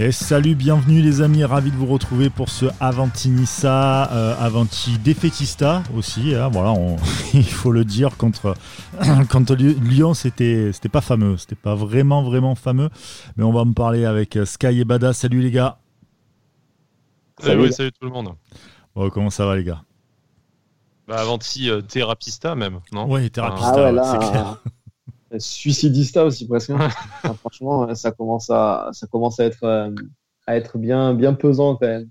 Et salut, bienvenue les amis, ravi de vous retrouver pour ce Avanti Nissa, euh, Avanti Defetista aussi. Hein, voilà, il faut le dire contre contre Lyon, c'était c'était pas fameux, c'était pas vraiment vraiment fameux. Mais on va me parler avec Sky et Bada. Salut les gars. Salut, salut, tout le monde. Bon, comment ça va les gars? Bah, Avanti euh, Therapista même, non? Oui, Therapista, ah c'est clair. Suicidista aussi presque. franchement, ça commence à, ça commence à être, euh, à être bien, bien pesant quand même.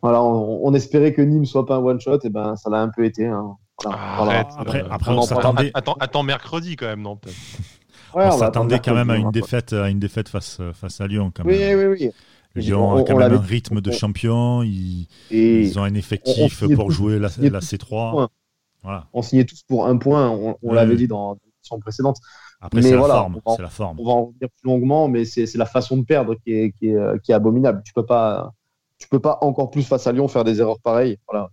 Voilà, on, espérait que Nîmes soit pas un one shot, et ben ça l'a un peu été. Hein. Arrête, après, après on, s'attendait. Attends, attends, mercredi quand même, non ouais, on, s'attendait quand même à une défaite, à une défaite face, face à Lyon. Quand même. Oui, oui, oui. Lyon a quand même un rythme de champion. Ils, ils, ont un effectif pour jouer la, la C3. On signait tous pour un point, on, l'avait dit dans l'émission précédente. Après, c'est la, forme, la forme. On va en revenir plus longuement, mais c'est la façon de perdre qui est, qui est, qui est abominable. Tu peux pas, tu peux pas encore plus face à Lyon faire des erreurs pareilles. Voilà.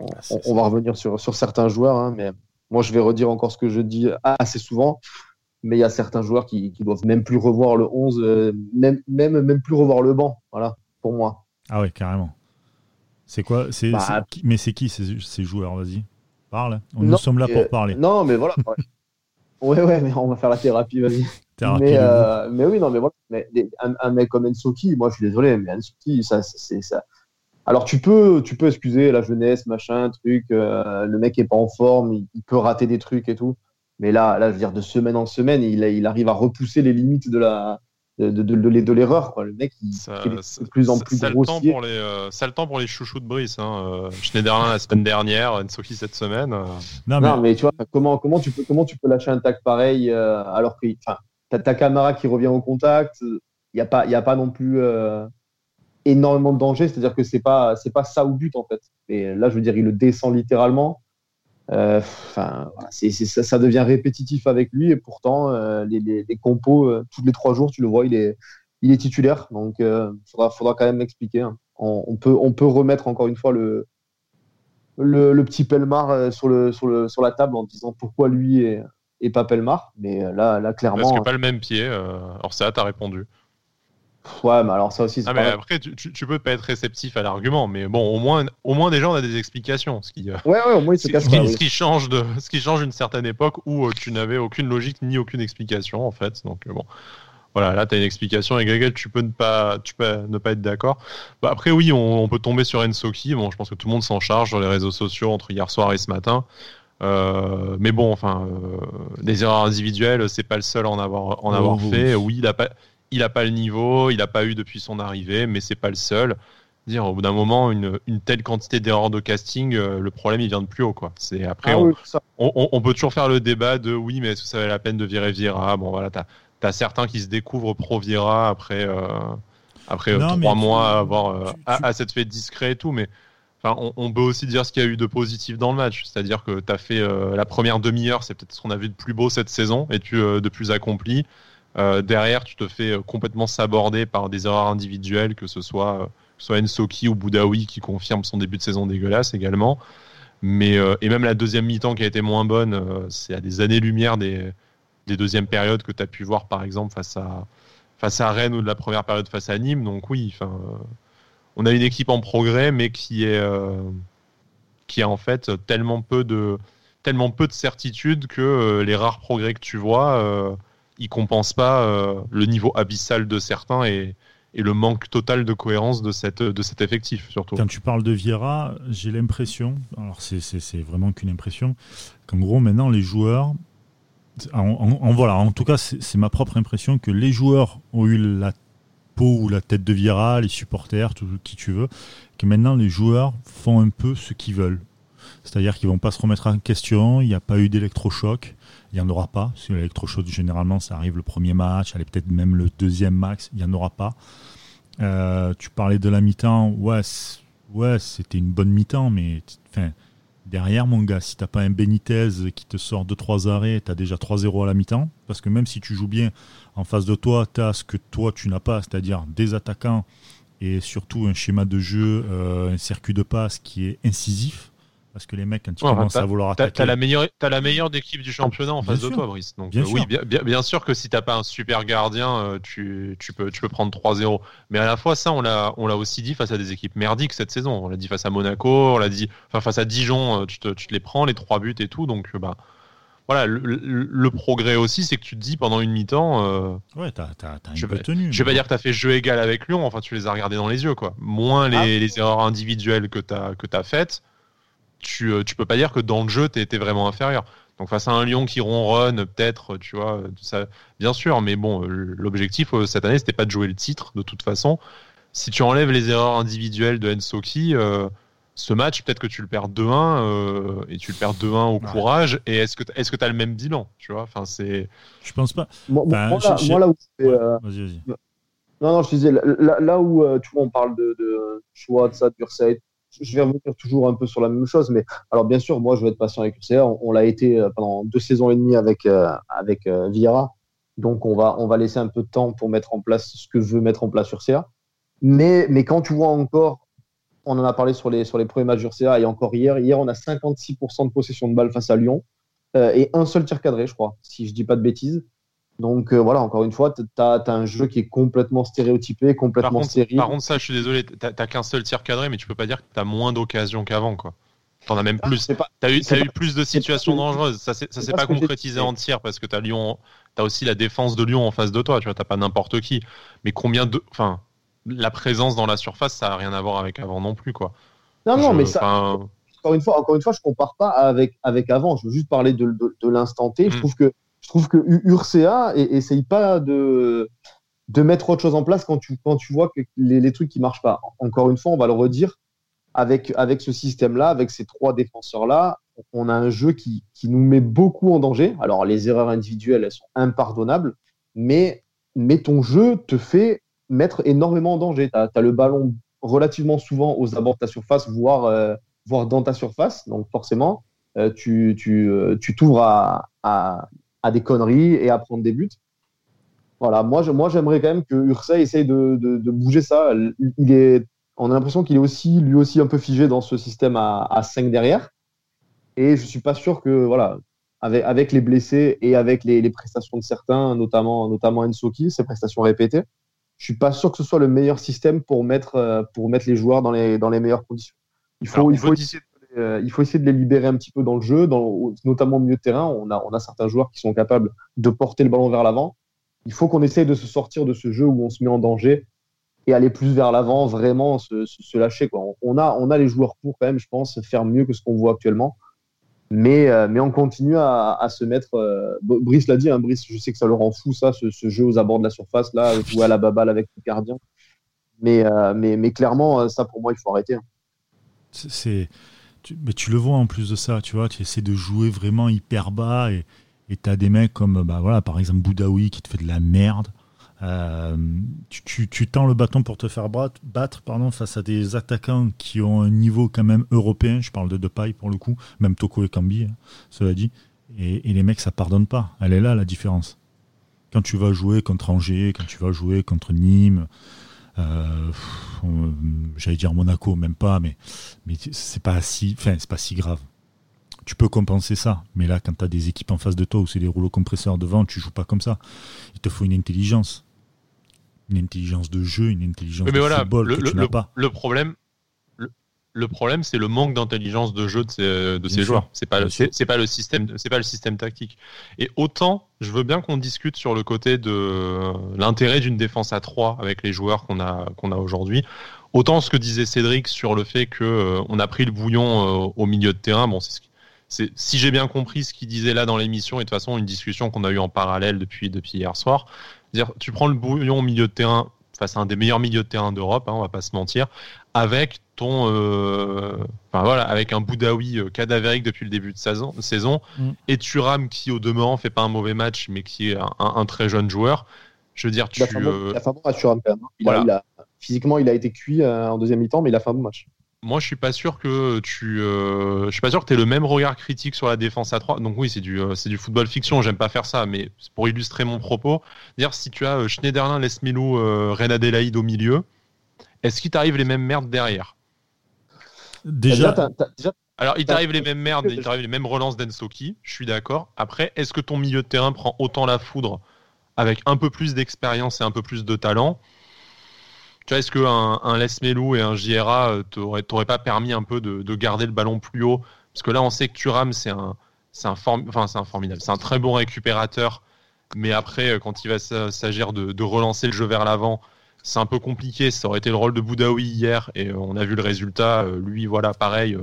On, ah, va revenir sur, sur certains joueurs, hein, mais moi je vais redire encore ce que je dis assez souvent. Mais il y a certains joueurs qui, qui doivent même plus revoir le 11, euh, même, même, même plus revoir le banc. Voilà, pour moi. Ah ouais, carrément. C'est quoi c'est, bah, Mais c'est qui ces, ces joueurs? Vas-y. Parle. Nous sommes là pour parler. Non, mais voilà. Ouais, ouais, mais on va faire la thérapie, vas-y. mais, euh, mais oui, non, mais voilà. Mais, un, mec comme Ensoki, moi je suis désolé, mais Ensoki, ça, c'est ça. Alors tu peux, tu peux excuser la jeunesse, machin, truc. Euh, le mec est pas en forme, il, peut rater des trucs et tout. Mais là, là, je veux dire, de semaine en semaine, il, il arrive à repousser les limites de la, de, de, de, l'erreur. Le mec, il, est de plus en plus grossier. Le euh, ça le temps pour les chouchous de Brice. Hein. Euh, Schneiderlin la semaine dernière, Ensoki cette semaine. Euh. Non, mais... tu vois, comment, comment, tu peux, comment tu peux lâcher un tac pareil alors que tu as ta caméra qui revient au contact Il n'y a, pas, y a pas non plus énormément de danger. C'est-à-dire que c'est pas, pas ça au but en fait. Et là, je veux dire, il le descend littéralement. Euh, enfin, ça, devient répétitif avec lui et pourtant euh, les, compos euh, tous les trois jours, tu le vois, il est, titulaire. Donc, il faudra, quand même m'expliquer. Hein. On, peut, remettre encore une fois le, petit Pelmar sur, sur, la table en disant pourquoi lui et, et pas Pelmar. Mais là, là clairement. Parce que pas le même pied. alors ça, t'as répondu. Ouais, mais alors ça aussi. Ah, mais après, tu, tu, peux pas être réceptif à l'argument, mais bon, au moins, au moins déjà, on a des explications. Ce qui, euh, ouais, ouais, au moins, il se casse ce, qui, ce qui change de, ce qui change une certaine époque où euh, tu n'avais aucune logique ni aucune explication en fait. Donc euh, bon, voilà, là, tu as une explication avec laquelle tu peux ne pas, tu peux ne pas être d'accord. Bah, après, oui, on, peut tomber sur Ensoki. Bon, je pense que tout le monde s'en charge sur les réseaux sociaux entre hier soir et ce matin. mais bon, enfin, des erreurs individuelles, c'est pas le seul à en avoir, en avoir oh, fait. Oui, il a pas, il n'a pas le niveau, il n'a pas eu depuis son arrivée, mais c'est pas le seul. Dire au bout d'un moment une, telle quantité d'erreurs de casting, euh, le problème il vient de plus haut quoi. C'est après ah on, peut toujours faire le débat de oui mais est-ce que ça valait la peine de virer Vira Bon voilà, t'as as certains qui se découvrent pro Vira après euh, après euh, trois mois à avoir à, cette fait discret et tout, mais Enfin, on, peut aussi dire ce qu'il y a eu de positif dans le match, c'est-à-dire que tu as fait la première demi-heure, c'est peut-être ce qu'on a vu de plus beau cette saison et tu de plus accompli. Euh, derrière, tu te fais euh, complètement saborder par des erreurs individuelles, que ce soit, euh, soit Ensoki ou Boudaoui qui confirme son début de saison dégueulasse également. Mais, et même la deuxième mi-temps qui a été moins bonne, c'est à des années-lumière des, des deuxièmes périodes que tu as pu voir par exemple face à, face à Rennes ou de la première période face à Nîmes. Donc oui, on a une équipe en progrès, mais qui est qui a en fait tellement peu de tellement peu de certitude que les rares progrès que tu vois il compense pas euh, le niveau abyssal de certains et, le manque total de cohérence de, cet effectif, surtout. Quand tu parles de Viera, j'ai l'impression, alors c'est vraiment qu'une impression, qu'en gros, maintenant, les joueurs, en, voilà, en tout cas, c'est ma propre impression que les joueurs ont eu la peau ou la tête de Viera, les supporters, tout qui tu veux, que maintenant, les joueurs font un peu ce qu'ils veulent. C'est-à-dire qu'ils vont pas se remettre en question, il n'y a pas eu d'électrochoc. Il n'y en aura pas. Que l'électrochoc, généralement, ça arrive le premier match, allez, peut-être même le deuxième max. Il n'y en aura pas. Euh, tu parlais de la mi-temps. Ouais, ouais c'était une bonne mi-temps, mais enfin, derrière, mon gars, si tu n'as pas un Benitez qui te sort 2-3 arrêts, tu as déjà 3-0 à la mi-temps. Parce que même si tu joues bien, en face de toi, tu as ce que toi, tu n'as pas, c'est-à-dire des attaquants et surtout un schéma de jeu, euh, un circuit de passe qui est incisif. Parce que les mecs, quand ils commencent à vouloir attaquer. T'as la meilleure, as la meilleure équipe du championnat en face de toi, Brice. Donc, bien oui, bien, bien, sûr que si t'as pas un super gardien, tu, tu, peux, tu peux prendre 3-0. Mais à la fois, ça, on l'a, on l'a aussi dit face à des équipes merdiques cette saison. On l'a dit face à Monaco, on l'a dit, enfin, face à Dijon, tu te, tu te les prends, les trois buts et tout. Donc, bah, voilà, le, progrès aussi, c'est que tu te dis pendant une mi-temps. Euh, ouais, t'as, un je, peu tenu. Je vais pas dire que t'as fait jeu égal avec Lyon, enfin, tu les as regardés dans les yeux, quoi. Moins les, ah. erreurs individuelles que t'as, que as faites, tu, euh, tu peux pas dire que dans le jeu, t'étais vraiment inférieur. Donc, face à un Lyon qui ronronne, peut-être, tu vois, ça, bien sûr, mais bon, l'objectif euh, cette année, c'était pas de jouer le titre, de toute façon. Si tu enlèves les erreurs individuelles de Ensoki, ce match, peut-être que tu le perds 2-1 euh, et tu le perds 2-1 au courage. Et est-ce que est-ce que tu as le même bilan Tu vois, enfin c'est. Je pense pas. Moi, là, où euh, vas-y, vas-y. Non, non, je disais là, où euh, tu vois, on parle de, choix de ça, d'Ursay. Je vais revenir toujours un peu sur la même chose, mais alors bien sûr, moi je vais être patient avec Ursay. On, l'a été pendant deux saisons et demie avec avec Vieira, donc on va on va laisser un peu de temps pour mettre en place ce que veut mettre en place Ursay. Mais mais quand tu vois encore on en a parlé sur les, sur les premiers matchs d'URCA et encore hier. Hier, on a 56% de possession de balle face à Lyon euh, et un seul tir cadré, je crois, si je dis pas de bêtises. Donc euh, voilà, encore une fois, tu as, un jeu qui est complètement stéréotypé, complètement par contre, Par contre, ça, je suis désolé, tu n'as qu'un seul tir cadré, mais tu peux pas dire que tu as moins d'occasions qu'avant. quoi. T'en as même ah, plus. Tu as eu, as eu plus de situations dangereuses. Ça s'est pas, pas concrétisé en tir parce que tu as Lyon, as aussi la défense de Lyon en face de toi. Tu vois, t'as pas n'importe qui. Mais combien de, enfin, la présence dans la surface, ça n'a rien à voir avec avant non plus, quoi. Non, non, mais ça. Encore une fois, encore une fois, je compare pas avec avec avant. Je veux juste parler de, de, l'instant T. Je mm. trouve que je trouve que Urca essaye pas de de mettre autre chose en place quand tu quand tu vois que les, trucs qui marchent pas. Encore une fois, on va le redire avec avec ce système-là, avec ces trois défenseurs-là, on a un jeu qui, qui nous met beaucoup en danger. Alors les erreurs individuelles, elles sont impardonnables, mais mais ton jeu te fait mettre énormément en danger. Tu as, le ballon relativement souvent aux abords de ta surface, voire, euh, voire dans ta surface. Donc forcément, euh, tu t'ouvres tu, tu à, à, des conneries et à prendre des buts. Voilà, moi, moi j'aimerais quand même que Ursay essaye de, de, de, bouger ça. Il est, on a l'impression qu'il est aussi, lui aussi un peu figé dans ce système à, à 5 derrière. Et je suis pas sûr que, voilà, avec, avec les blessés et avec les, les prestations de certains, notamment, notamment Ensoki, ses prestations répétées, je suis pas sûr que ce soit le meilleur système pour mettre, euh, pour mettre les joueurs dans les, dans les meilleures conditions. Il faut, il, faut essayer euh, il faut essayer de les libérer un petit peu dans le jeu, notamment au milieu de terrain. On a, on a certains joueurs qui sont capables de porter le ballon vers l'avant. Il faut qu'on essaye de se sortir de ce jeu où on se met en danger et aller plus vers l'avant, vraiment se, lâcher. Quoi. On, a, on a les joueurs pour quand même, je pense, faire mieux que ce qu'on voit actuellement. Mais, euh, mais on continue à, se mettre. Euh, Brice l'a dit, hein, Brice, je sais que ça le rend fou, ça, ce, jeu aux abords de la surface, là, jouer à la baballe avec le gardien. Mais, mais, mais clairement, ça, pour moi, il faut arrêter. Hein. C'est. Tu, tu le vois en plus de ça, tu vois, tu essaies de jouer vraiment hyper bas et tu as des mecs comme, bah, par exemple, Boudaoui qui te fait de la merde. Euh, tu, tends le bâton pour te faire battre, pardon, face à des attaquants qui ont un niveau quand même européen. Je parle de Depay pour le coup, même Toko et Kambi, hein, cela dit. Et, les mecs, ça pardonne pas. Elle est là la différence. Quand tu vas jouer contre Angers, quand tu vas jouer contre Nîmes, j'allais dire Monaco, même pas, mais, mais c'est pas si, pas si grave. Tu peux compenser ça, mais là, quand tu as des équipes en face de toi où c'est des rouleaux compresseurs devant, tu joues pas comme ça. Il te faut une intelligence une intelligence de jeu, une intelligence de football le, que tu n'as pas. Le problème, le, problème, c'est le manque d'intelligence de jeu de ces, de ces joueurs. C'est pas, c'est pas le système, c'est pas le système tactique. Et autant, je veux bien qu'on discute sur le côté de l'intérêt d'une défense à 3 avec les joueurs qu'on a, qu'on a aujourd'hui. Autant ce que disait Cédric sur le fait que euh, on a pris le bouillon euh, au milieu de terrain. Bon, c'est ce si j'ai bien compris ce qu'il disait là dans l'émission, et de toute façon une discussion qu'on a eue en parallèle depuis, depuis hier soir, dire, tu prends le bouillon au milieu de terrain face à un des meilleurs milieux de terrain d'Europe, hein, on va pas se mentir, avec ton, euh, enfin voilà, avec un Boudaoui euh, cadavérique depuis le début de saison, saison mm. et Thuram qui au demeurant fait pas un mauvais match, mais qui est un, très jeune joueur. Je veux dire, tu. Il a fait un bon, match Thuram même. physiquement, il a été cuit euh, en deuxième mi-temps, mais il a fait un bon match moi, je suis pas sûr que tu, euh, je suis pas sûr que tu aies le même regard critique sur la défense à 3. Donc oui, c'est du, euh, c'est du football fiction. J'aime pas faire ça, mais pour illustrer mon propos, dire si tu as euh, Schneiderlin, Lesmelou, euh, Ren Adelaide au milieu, est-ce qu'il t'arrive les mêmes merdes derrière? Déjà, Alors, il t'arrive les mêmes merdes, il t'arrive les mêmes relances d'Ensoki, je suis d'accord. Après, est-ce que ton milieu de terrain prend autant la foudre avec un peu plus d'expérience et un peu plus de talent? Tu vois, est-ce qu'un un Les Melou et un JRA t'auraient pas permis un peu de, garder le ballon plus haut? Parce que là, on sait que Turam, c'est un, c'est un, enfin, c'est un formidable, c'est un très bon récupérateur. Mais après, quand il va s'agir de, de, relancer le jeu vers l'avant, c'est un peu compliqué. Ça aurait été le rôle de Boudaoui hier et on a vu le résultat. Lui, voilà, pareil,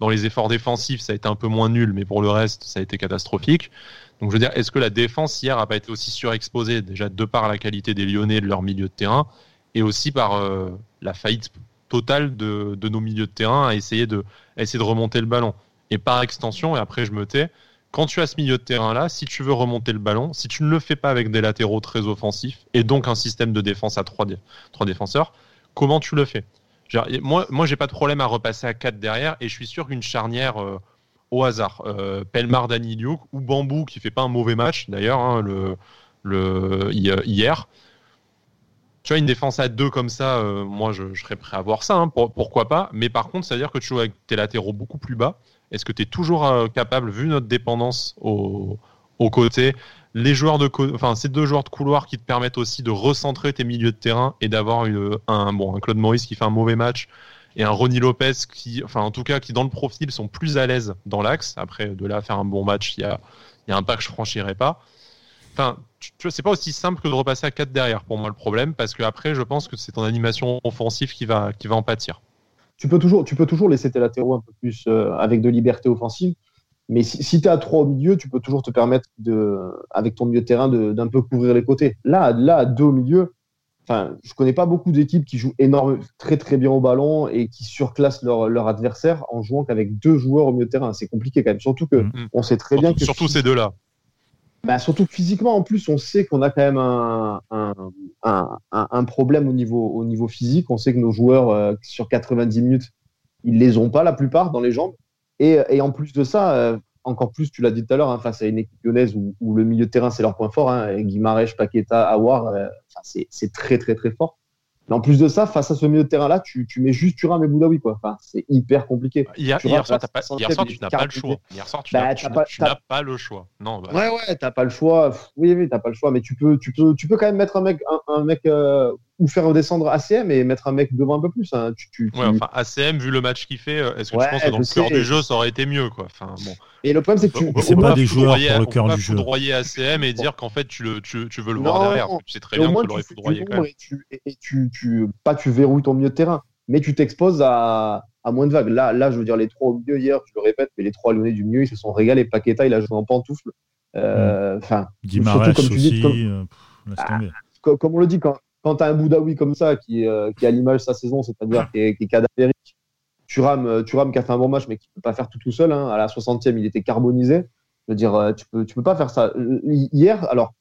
dans les efforts défensifs, ça a été un peu moins nul, mais pour le reste, ça a été catastrophique. Donc je veux dire, est-ce que la défense hier a pas été aussi surexposée déjà de par la qualité des Lyonnais de leur milieu de terrain? Et aussi par euh, la faillite totale de, nos milieux de terrain à essayer de, essayer de remonter le ballon. Et par extension, et après je me tais, quand tu as ce milieu de terrain-là, si tu veux remonter le ballon, si tu ne le fais pas avec des latéraux très offensifs et donc un système de défense à trois, trois défenseurs, comment tu le fais? Moi, moi j'ai pas de problème à repasser à 4 derrière et je suis sûr qu'une charnière euh, au hasard, euh, Pelmar Daniliuk ou Bambou qui fait pas un mauvais match d'ailleurs hein, le, le, hier. Tu vois, une défense à 2 comme ça, euh, moi je, serais prêt à voir ça, hein, pourquoi pas. Mais par contre, ça veut dire que tu joues avec tes latéraux beaucoup plus bas. Est-ce que tu es toujours capable, vu notre dépendance au, au côté, les joueurs de, enfin ces deux joueurs de couloir qui te permettent aussi de recentrer tes milieux de terrain et d'avoir un bon un Claude Maurice qui fait un mauvais match et un Ronnie Lopez qui, enfin en tout cas qui dans le profil sont plus à l'aise dans l'axe. Après de là à faire un bon match, il y a, y a un pas que je franchirais pas. Enfin, tu, vois, c'est pas aussi simple que de repasser à 4 derrière pour moi le problème parce que après je pense que c'est ton animation offensive qui va qui va en pâtir. Tu peux toujours, tu peux toujours laisser tes latéraux un peu plus euh, avec de liberté offensive. Mais si, tu es à 3 au milieu, tu peux toujours te permettre, de, avec ton milieu de terrain, d'un peu couvrir les côtés. Là, là à 2 au milieu, enfin, je connais pas beaucoup d'équipes qui jouent énorme, très très bien au ballon et qui surclassent leur, leur adversaire en jouant qu'avec deux joueurs au milieu de terrain. C'est compliqué quand même. Surtout que mm-hmm. on sait très bien que. Surtout ces deux-là. Bah, surtout physiquement, en plus, on sait qu'on a quand même un, problème au niveau, au niveau physique. On sait que nos joueurs, euh, sur 90 minutes, ils les ont pas la plupart dans les jambes. Et, en plus de ça, euh, encore plus, tu l'as dit tout à l'heure, hein, face à une équipe lyonnaise où, le milieu de terrain, c'est leur point fort. Hein, Paqueta, Awar, euh, c'est très, très, très fort. Mais en plus de ça, face à ce milieu de terrain-là, tu, tu mets juste Thuram et Boudaoui. Quoi. Enfin, c'est hyper compliqué. Hier, hier soir, pas, hier soir, tu n'as pas le choix. Hier soir, tu bah, n'as pas, le choix. Non, bah. Ouais, ouais, t'as pas le choix. Oui, oui, t'as pas le choix. Mais tu peux, tu peux, tu peux quand même mettre un mec, un, mec euh, ou faire redescendre ACM et mettre un mec devant un peu plus. Hein. Tu, tu, Ouais, enfin, ACM, vu le match qu'il fait, euh, est-ce que tu penses que dans le cœur du jeu, ça aurait été mieux quoi? Enfin, bon. Et le problème, c'est que tu. C'est pas des joueurs pour le cœur du jeu. foudroyer ACM et dire qu'en fait, tu, le, tu, tu veux le voir derrière. Tu sais très bien que tu l'aurais foudroyé quand même. Et, tu, et tu, tu, pas tu verrouilles ton milieu de terrain, mais tu t'exposes à, à moins de vagues. Là, là, je veux dire, les trois au milieu hier, je le répète, mais les trois lyonnais du milieu, ils se sont régalés. Paqueta, il a joué en pantoufle. Euh, mm. Enfin, surtout comme tu dis. Comme, euh, ah, comme on le dit, quand, quand tu as un Boudaoui comme ça, qui, euh, qui a l'image de sa saison, c'est-à-dire qui est, qui est cadavérique, Thuram, euh, Thuram qui a fait un bon match, mais qui ne peut pas faire tout tout seul. Hein. À la 60e, il était carbonisé. Je veux dire, euh, tu peux, tu peux pas faire ça. Hier, alors,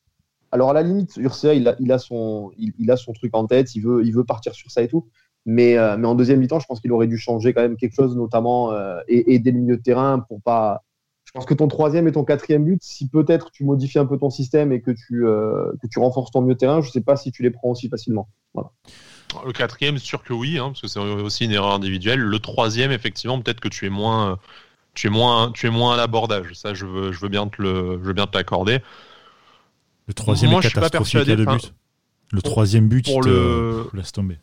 alors à la limite, Ursa, il a, il a, son, il, a son truc en tête, il veut, il veut partir sur ça et tout. Mais, mais en deuxième mi-temps, je pense qu'il aurait dû changer quand même quelque chose, notamment et aider le milieu de terrain pour pas, pense que ton troisième et ton quatrième but, si peut-être tu modifies un peu ton système et que tu, euh, que tu renforces ton milieu de terrain, je ne sais pas si tu les prends aussi facilement. Le quatrième, sûr que oui, hein, parce que c'est aussi une erreur individuelle. Le troisième, effectivement, peut-être que tu es moins, tu es moins, tu es moins à l'abordage. Ça, je veux, je veux bien te le, je veux bien te l'accorder. Le troisième est catastrophique à deux buts. Le troisième but, pour le... laisse tomber.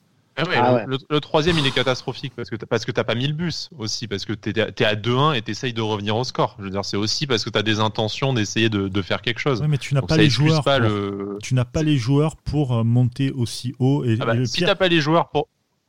Ah ah le, troisième, il est catastrophique parce que parce que t'as pas mis le bus aussi, parce que tu es, à 2-1 et t'essayes de revenir au score. Je veux dire, c'est aussi parce que tu as des intentions d'essayer de, faire quelque chose. mais tu n'as pas les joueurs. Pour, Tu n'as pas les joueurs pour monter aussi haut. Et, ah bah, si t'as pas les joueurs pour.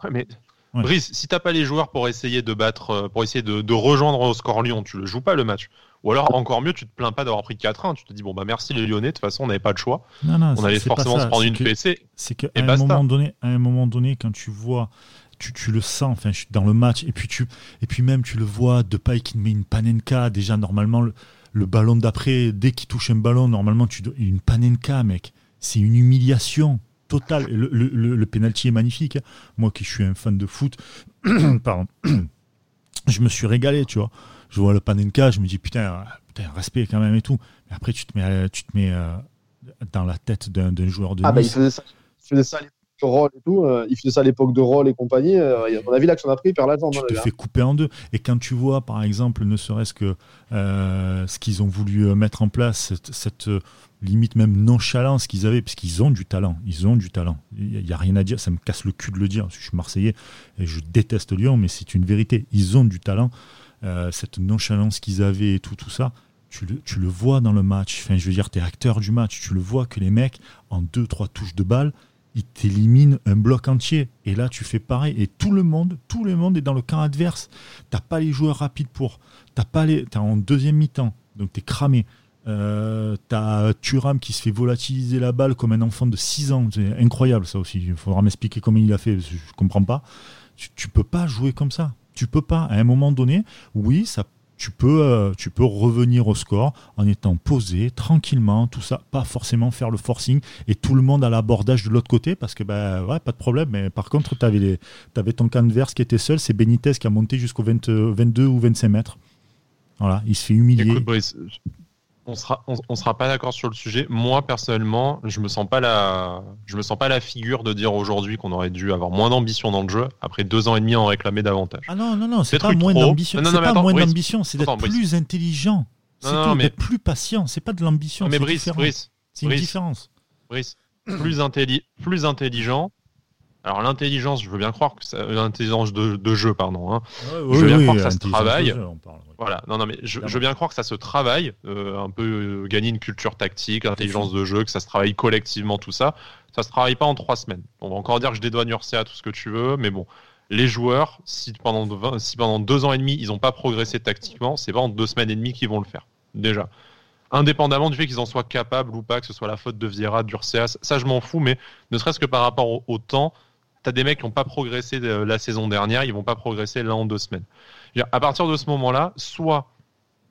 mais Brice, si t'as pas les joueurs pour essayer de battre, euh, pour essayer de, de rejoindre au score Lyon, tu le joues pas le match. Ou alors, encore mieux, tu te plains pas d'avoir pris 4-1. Tu te dis, bon, bah merci les Lyonnais, de toute façon, on n'avait pas le choix. on allait forcément se prendre une PC. C'est qu'à un, moment donné, à un moment donné, quand tu vois, tu, tu, le sens, enfin, je suis dans le match, et puis, tu, et puis même, tu le vois, de paille qui met une panenka. Déjà, normalement, le, ballon d'après, dès qu'il touche un ballon, normalement, tu une panenka, mec. C'est une humiliation totale. Le, le, le, penalty est magnifique. Hein. Moi qui suis un fan de foot, pardon, je me suis régalé, tu vois je vois le Panenka, je me dis putain, putain, respect quand même et tout. Mais après, tu te mets, tu te mets euh, dans la tête d'un joueur de Ah, bah, il faisait ça. Il faisait ça, Roll et tout. euh, il faisait ça à l'époque de Roll et compagnie. euh, à mon avis, l'action d'après, il perd la jambe. tu hein, te fais couper en deux. Et quand tu vois, par exemple, ne serait-ce que euh, ce qu'ils ont voulu euh, mettre en place, cette, cette, euh, limite même nonchalance qu'ils avaient, parce qu'ils ont du talent, ils ont du talent. Il n'y a rien à dire, ça me casse le cul de le dire, parce que je suis marseillais et je déteste Lyon, mais c'est une vérité. Ils ont du talent. Euh, cette nonchalance qu'ils avaient et tout, tout ça, tu le, vois dans le match. Enfin, je veux dire, tu es acteur du match. Tu le vois que les mecs, en deux, trois touches de balle, ils t'éliminent un bloc entier. Et là, tu fais pareil. Et tout le monde, tout le monde est dans le camp adverse. T'as pas les joueurs rapides pour. T'as pas les. T'es en deuxième mi-temps, donc t'es cramé. Euh, t'as Thuram qui se fait volatiliser la balle comme un enfant de 6 ans. C'est incroyable ça aussi. Il faudra m'expliquer comment il a fait. Je comprends pas. Tu, tu peux pas jouer comme ça. Tu peux pas. À un moment donné, oui, ça tu peux, euh, tu peux revenir au score en étant posé, tranquillement, tout ça, pas forcément faire le forcing et tout le monde à l'abordage de l'autre côté parce que, ben ouais, pas de problème. Mais par contre, tu avais, ton camp adverse qui était seul, c'est Benitez qui a monté jusqu'au 20 22 ou 25 mètres. Voilà, il se fait humilier. On sera, on, on sera pas d'accord sur le sujet. Moi, personnellement, je me sens pas la, je me sens pas la figure de dire aujourd'hui qu'on aurait dû avoir moins d'ambition dans le jeu après deux ans et demi en réclamer davantage. Ah non, non, non, c'est pas moins d'ambition. C'est pas moins Brice. d'ambition, c'est d'être plus intelligent. C'est Non, non, tout, mais- d'être plus patient. C'est pas de l'ambition. Mais Brice. Brice, C'est une différence. Brice, plus, intelli- plus intelligent. Alors l'intelligence, je veux bien croire que ça, l'intelligence de, de jeu, pardon. hein. Ouais, veux bien oui, croire que ça se travaille. de jeu, on parle, ouais. Voilà, non, non, mais je, je veux bien croire que ça se travaille, euh, un peu euh, gagner une culture tactique, intelligence de jeu, que ça se travaille collectivement, tout ça. Ça se travaille pas en trois semaines. On va encore dire que je dédouane Urcia, tout ce que tu veux, mais bon, les joueurs, si pendant, 20 si pendant deux ans et demi, ils n'ont pas progressé tactiquement, c'est pas en deux semaines et demie qu'ils vont le faire, déjà. Indépendamment du fait qu'ils en soient capables ou pas, que ce soit la faute de Vieira, d'Urcia, ça je m'en fous, mais ne serait-ce que par rapport au, au temps, t'as des mecs qui n'ont pas progressé de- la saison dernière, ils vont pas progresser là en deux semaines. À partir de ce moment-là, soit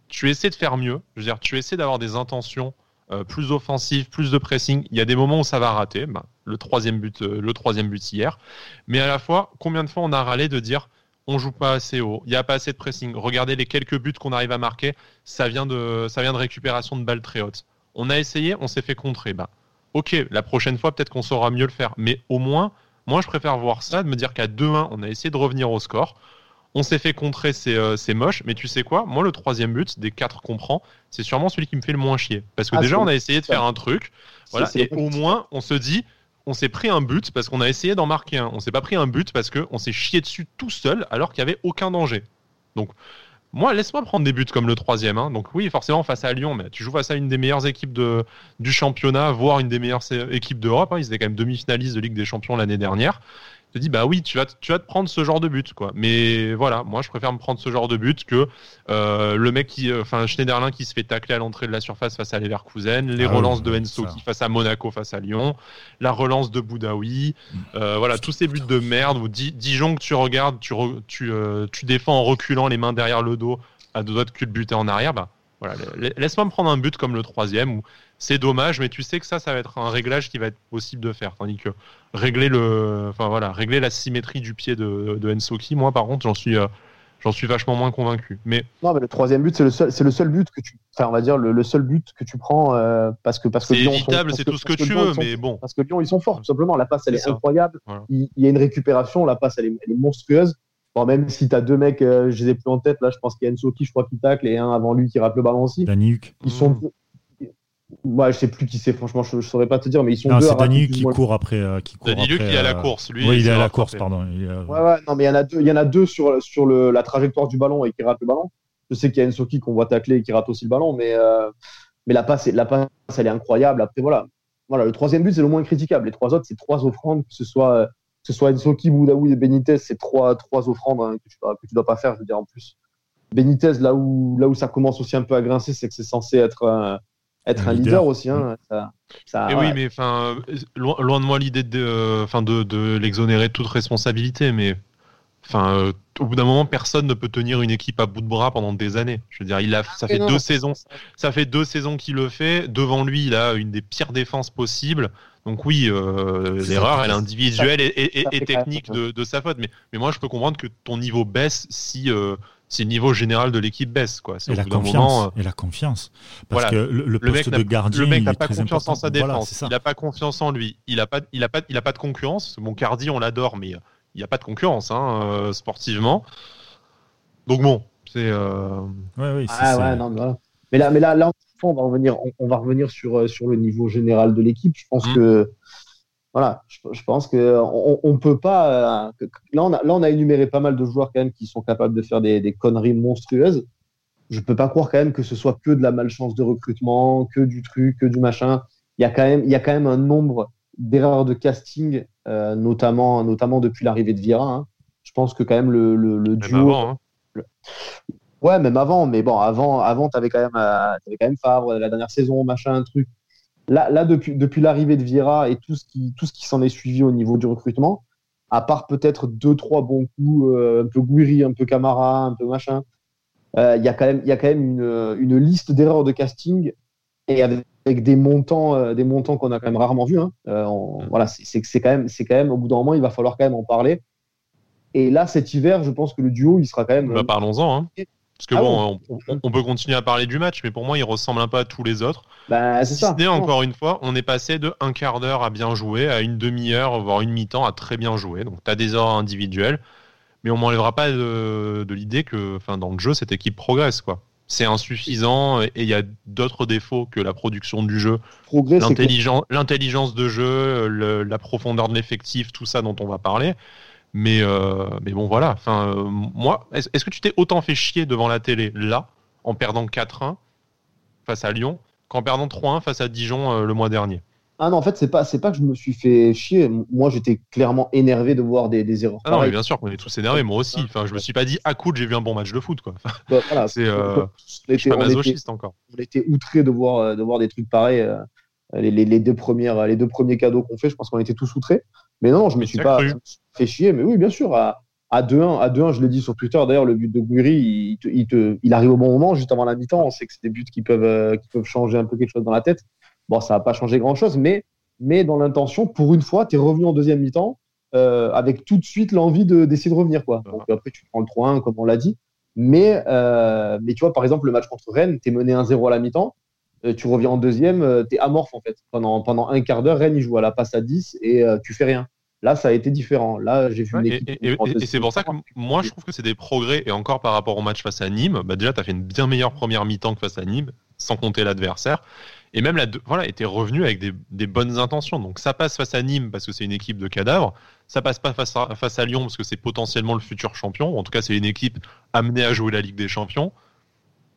tu essaies de faire mieux, je tu essaies d'avoir des intentions euh, plus offensives, plus de pressing. Il y a des moments où ça va rater, bah, le troisième but, euh, le troisième but hier. Mais à la fois, combien de fois on a râlé de dire on joue pas assez haut, il n'y a pas assez de pressing. Regardez les quelques buts qu'on arrive à marquer, ça vient de, ça vient de récupération de balles très hautes. On a essayé, on s'est fait contrer. Bah, ok, la prochaine fois peut-être qu'on saura mieux le faire, mais au moins, moi je préfère voir ça, de me dire qu'à 2-1, on a essayé de revenir au score. On s'est fait contrer, c'est euh, moche, mais tu sais quoi? Moi, le troisième but des quatre qu'on prend, c'est sûrement celui qui me fait le moins chier. Parce que Ah, déjà, on a essayé de faire un truc, voilà, et au moins, on se dit, on s'est pris un but parce qu'on a essayé d'en marquer un. On s'est pas pris un but parce qu'on s'est chié dessus tout seul alors qu'il n'y avait aucun danger. Donc, moi, laisse-moi prendre des buts comme le troisième. hein. Donc oui, forcément face à Lyon, mais tu joues face à une des meilleures équipes du championnat, voire une des meilleures équipes d'Europe. hein. Ils étaient quand même demi-finalistes de Ligue des Champions l'année dernière. Te dis, bah oui, tu vas, te- tu vas te prendre ce genre de but, quoi. Mais voilà, moi, je préfère me prendre ce genre de but que euh, le mec qui, euh, enfin, Schneiderlin qui se fait tacler à l'entrée de la surface face à Leverkusen, les Ah oui, relances de Enso qui face à Monaco, face à Lyon, la relance de Boudaoui, Mm. euh, voilà, tous ces buts de merde ou Di- Dijon que tu regardes, tu, re- tu, euh, tu défends en reculant les mains derrière le dos, à deux doigts de culbuter en arrière, bah voilà, la- laisse-moi me prendre un but comme le troisième où c'est dommage, mais tu sais que ça, ça va être un réglage qui va être possible de faire, tandis que régler le, enfin voilà, régler la symétrie du pied de, de Ensoki, moi par contre, j'en suis, euh, j'en suis vachement moins convaincu. Mais Non, mais le troisième but, c'est le seul, c'est le seul but que tu, enfin, on va dire le, le seul but que tu prends euh, parce que parce que c'est Lyon évitable, c'est tout ce que tu Lyon, veux, sont- mais bon. parce que Lyon ils sont forts tout simplement. La passe elle est, incroyable. Voilà. Il, il y a une récupération, la passe elle est, elle est monstrueuse. Bon, même si tu as deux mecs, euh, je les ai plus en tête là, je pense qu'il y a Enso qui je crois qui tacle et un avant lui qui rate le ballon aussi. Daniuk. Ils sont Mmh. Ouais, je sais plus qui c'est, franchement, je, je saurais pas te dire, mais ils sont Non, deux c'est plus qui moins. court après. euh, qui court Danny Luc, il est à la euh, course, lui. Oui, il est à la course, pardon. Il est, euh, Ouais, ouais, non, mais il y en a deux, il y en a deux sur, sur le, la trajectoire du ballon et qui rate le ballon. Je sais qu'il y a Ensoki qu'on voit tacler et qui rate aussi le ballon, mais, euh, mais la passe, la passe, elle est incroyable. Après, voilà. Voilà, le troisième but, c'est le moins critiquable. Les trois autres, c'est trois offrandes, que ce soit, que ce soit Ensoki, Boudaoui et Benitez, c'est trois, trois offrandes hein, que, tu que tu dois pas faire, je veux dire, en plus. Benitez, là où, là où ça commence aussi un peu à grincer, c'est que c'est censé être, un- être Un un leader, leader. aussi. Hein. Ça, ça, Et ouais. oui, mais enfin, euh, loin, loin de moi l'idée de, euh, enfin, de, de l'exonérer de toute responsabilité, mais enfin, euh, au bout d'un moment, personne ne peut tenir une équipe à bout de bras pendant des années. Je veux dire, il a, ça fait Mais non. deux saisons, ça fait deux saisons qu'il le fait. Devant lui, il a une des pires défenses possibles. Donc oui, euh, l'erreur, elle est individuelle et, et- et- ça et fait quand même- technique de, de sa faute. Mais, mais moi, je peux comprendre que ton niveau baisse si euh, si le niveau général de l'équipe baisse. Quoi. Et, la confiance, euh, et la confiance. Parce que le, poste de gardien. Le mec n'a pas confiance en sa défense. il n'a pas confiance en lui. Il n'a pas, il a pas, il a pas de concurrence. Mon Cardi, on l'adore, mais il n'y a pas de concurrence hein, euh, sportivement. Donc bon, c'est. Euh... Ouais, oui, ah, ouais, non, mais, mais là, mais là, là, on va revenir, on, va revenir sur, euh, sur le niveau général de l'équipe. Je pense mmh. que voilà, je, pense que on, peut pas. Euh, là, on a, là, on a énuméré pas mal de joueurs quand même qui sont capables de faire des, conneries monstrueuses. Je peux pas croire quand même que ce soit que de la malchance de recrutement, que du truc, que du machin. Il y a quand même, il y a quand même un nombre d'erreurs de casting, euh, notamment, notamment depuis l'arrivée de Vira. Hein. Je pense que quand même le, le, duo. Hein. Ouais, même avant, mais bon, avant, avant, t'avais quand même, euh, avais quand même Favre la dernière saison, machin, un truc. Là, là depuis, depuis l'arrivée de Vira et tout ce qui, tout ce qui s'en est suivi au niveau du recrutement, à part peut-être deux, trois bons coups, euh, un peu Guiri, un peu Camara, un peu machin, euh, il y a quand même, y a quand même une, une liste d'erreurs de casting et avec, des montants, euh, des montants qu'on a quand même rarement vus. Hein. Voilà, c'est quand même, c'est quand même au bout d'un moment, il va falloir quand même en parler. Et là, cet hiver, je pense que le duo, il sera quand même. Bah, parlons-en. Hein. Parce que ah bon, on, peut continuer à parler du match, mais pour moi, il ressemble un peu à tous les autres. Bah, c'est ça. encore une fois, on est passé de un quart d'heure à bien jouer à une demi-heure, voire une mi-temps à très bien jouer. Donc, tu as des heures individuelles, mais on m'enlèvera pas de, l'idée que enfin, dans le jeu, cette équipe progresse. quoi. C'est insuffisant et il y a d'autres défauts que la production du jeu. L'intelligence de jeu, la profondeur de l'effectif, tout ça dont on va parler. Mais, euh, mais bon, voilà. Enfin, euh, moi, est-ce que tu t'es autant fait chier devant la télé là, en perdant 4-1 face à Lyon, qu'en perdant 3-1 face à Dijon euh, le mois dernier? Ah non, en fait, c'est pas, c'est pas que je me suis fait chier. Moi, j'étais clairement énervé de voir des, des erreurs. Ah non, mais bien sûr qu'on est tous énervés, moi aussi. Enfin, je me suis pas dit, ah cool, j'ai vu un bon match de foot, quoi. Bah, voilà, c'est, euh, je suis pas masochiste encore. On était outré de voir, de voir des trucs pareils. Les, les, les, deux premières, les deux premiers cadeaux qu'on fait, je pense qu'on était tous outrés. Mais non, je me suis pas fait chier. Mais oui, bien sûr, à, à 2-1, à 2-1, je l'ai dit sur Twitter. D'ailleurs, le but de Guiri, il, te, il, arrive au bon moment, juste avant la mi-temps. On sait que c'est des buts qui peuvent, euh, qui peuvent changer un peu quelque chose dans la tête. Bon, ça va pas changer grand-chose, mais, mais dans l'intention, pour une fois, tu es revenu en deuxième mi-temps euh, avec tout de suite l'envie d'essayer de, revenir. Quoi. Donc après, tu prends le 3-1, comme on l'a dit. Mais, euh, mais tu vois, par exemple, le match contre Rennes, tu es mené 1-0 à la mi-temps. Euh, tu reviens en deuxième, tu es amorphe en fait. Pendant, pendant un quart d'heure, Rennes, il joue à la passe à 10 et tu fais rien. Là, ça a été différent. Là, j'ai vu une équipe. Et, c'est pour ça que moi, je trouve que c'est des progrès. Et encore par rapport au match face à Nîmes, bah déjà, tu as fait une bien meilleure première mi-temps que face à Nîmes, sans compter l'adversaire. Et même, là, voilà, était revenu avec des, bonnes intentions. Donc, ça passe face à Nîmes parce que c'est une équipe de cadavres. Ça passe pas face à, face à Lyon parce que c'est potentiellement le futur champion. En tout cas, c'est une équipe amenée à jouer la Ligue des Champions.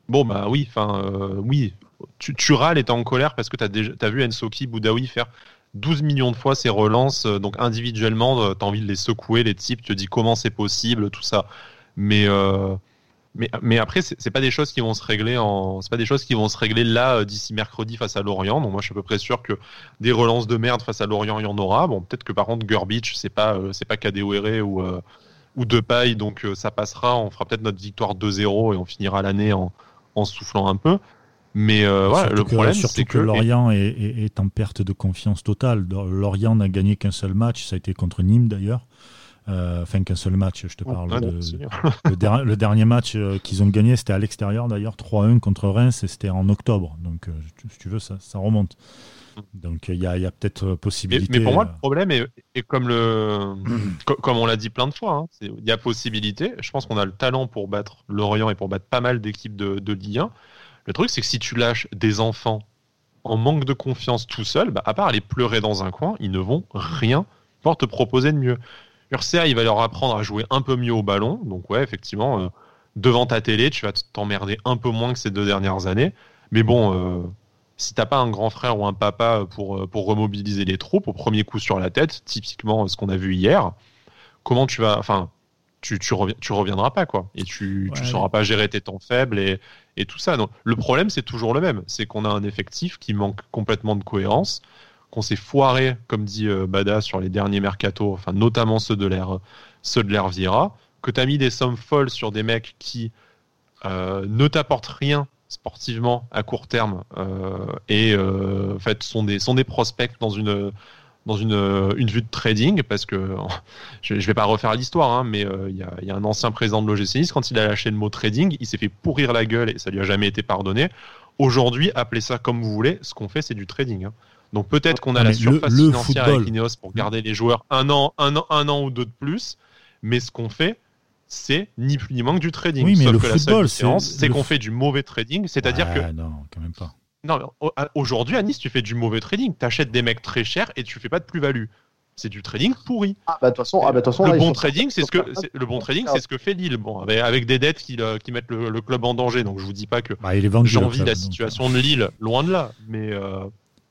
Bon, bah oui, enfin, oui, tu, tu râles et t'es en colère parce que tu as, as, vu Ensoki Boudaoui faire 12 millions de fois ses relances, euh, donc individuellement, euh, tu as envie de les secouer, les types, tu te dis comment c'est possible, tout ça. Mais, euh, mais, mais après, c'est pas des choses qui vont se régler pas des choses qui vont se régler là d'ici mercredi face à Lorient. Donc moi, je suis à peu près sûr que des relances de merde face à Lorient, il y en aura. Bon, peut-être que par contre, Gurbich, c'est pas, c'est pas KDOR ou, ou de paille, donc ça passera. On fera peut-être notre victoire 2-0 et on finira l'année en, en soufflant un peu. Mais euh, voilà, le problème, c'est que, Lorient est, en perte de confiance totale. Lorient n'a gagné qu'un seul match, ça a été contre Nîmes d'ailleurs. Euh, enfin, qu'un seul match, je te parle. le, dernier match euh, qu'ils ont gagné, c'était à l'extérieur d'ailleurs, 3-1 contre Reims, et c'était en octobre. Donc, si tu veux, ça, ça remonte. Donc, il y a, peut-être possibilité. Mais, pour moi, le problème est, comme, le, comme on l'a dit plein de fois, hein, il y a possibilité. Je pense qu'on a le talent pour battre Lorient et pour battre pas mal d'équipes de, de Ligue 1. Le truc, c'est que si tu lâches des enfants en manque de confiance tout seul, bah, à part aller pleurer dans un coin, ils ne vont rien pouvoir te proposer de mieux. Ursa, il va leur apprendre à jouer un peu mieux au ballon. Donc, ouais, effectivement, euh, devant ta télé, tu vas t'emmerder un peu moins que ces deux dernières années. Mais bon, euh, si t'as pas un grand frère ou un papa pour, euh, pour remobiliser les troupes au premier coup sur la tête, typiquement ce qu'on a vu hier, comment tu vas. Enfin, tu, tu, tu reviendras pas, quoi. Et tu ne sauras pas gérer tes temps faibles et, et tout ça. Donc, le problème, c'est toujours le même. C'est qu'on a un effectif qui manque complètement de cohérence, qu'on s'est foiré, comme dit euh, Bada, sur les derniers mercato, enfin, notamment ceux de l'air, ceux de l'air Vira, que tu as mis des sommes folles sur des mecs qui euh, ne t'apportent rien sportivement à court terme euh, et en fait sont des, sont des prospects dans une dans une, une vue de trading, parce que je ne vais pas refaire l'histoire, hein, mais il y, a, y, a, un ancien président de l'OGC Nice, quand il a lâché le mot trading, il s'est fait pourrir la gueule et ça lui a jamais été pardonné. Aujourd'hui, appelez ça comme vous voulez, ce qu'on fait, c'est du trading. Hein. Donc peut-être qu'on a la surface financière avec Ineos pour garder les joueurs un an, un an, un an ou deux de plus, mais ce qu'on fait, c'est ni plus ni moins que du trading. Oui, mais Sauf le que la seule football, différence, c'est- qu'on fait du mauvais trading, c'est-à-dire Ah, que Non, quand même pas. Non, mais aujourd'hui à Nice, tu fais du mauvais trading, tu achètes des mecs très chers et tu fais pas de plus-value. C'est du trading pourri. Ah, bah, de toute façon, ah, bah, de toute façon, le là, bon trading, c'est ce que le bon trading, c'est ce que fait Lille. Bon, avec, avec des dettes qui, le- qui mettent le, le club en danger. Donc je vous dis pas que Bah, j'envie la donc, situation de Lille, loin de là. Mais euh,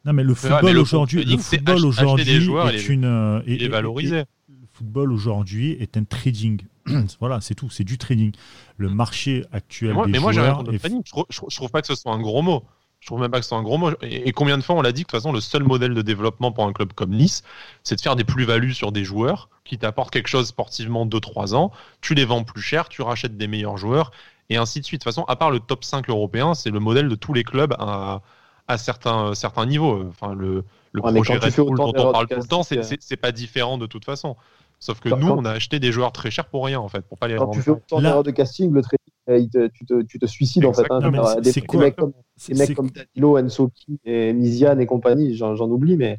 Non, mais le football aujourd'hui, le football aujourd'hui des joueurs et est une. euh, est- il est est- valorisé. est- Le football aujourd'hui est un trading. voilà, c'est tout, c'est du trading. Le marché actuel Mais moi, des mais moi j'ai rien joueurs contre le est- trading. Je trouve- je trouve pas que ce soit un gros mot. Je trouve même pas que ce soit un gros mot. Et, et combien de fois on l'a dit que de toute façon, le seul modèle de développement pour un club comme Nice, c'est de faire des plus-values sur des joueurs qui t'apportent quelque chose sportivement 2-3 ans. Tu les vends plus cher, tu rachètes des meilleurs joueurs et ainsi de suite. De toute façon, à part le top 5 européen, c'est le modèle de tous les clubs à, à certains, certains niveaux. Enfin, le, le Ouais, projet Red Bull dont on parle tout le temps, c'est c'est- c'est pas différent de toute façon. Sauf que Quand- nous, quand- on a acheté des joueurs très chers pour rien, en fait, pour pas les Quand rendre. tu fais autant d'erreurs de casting, le te- tu, te, tu te suicides en fait. hein. Des, c'est des mecs comme, des mecs comme Danilo, Ensoki, et Miziane et compagnie, j'en oublie, mais,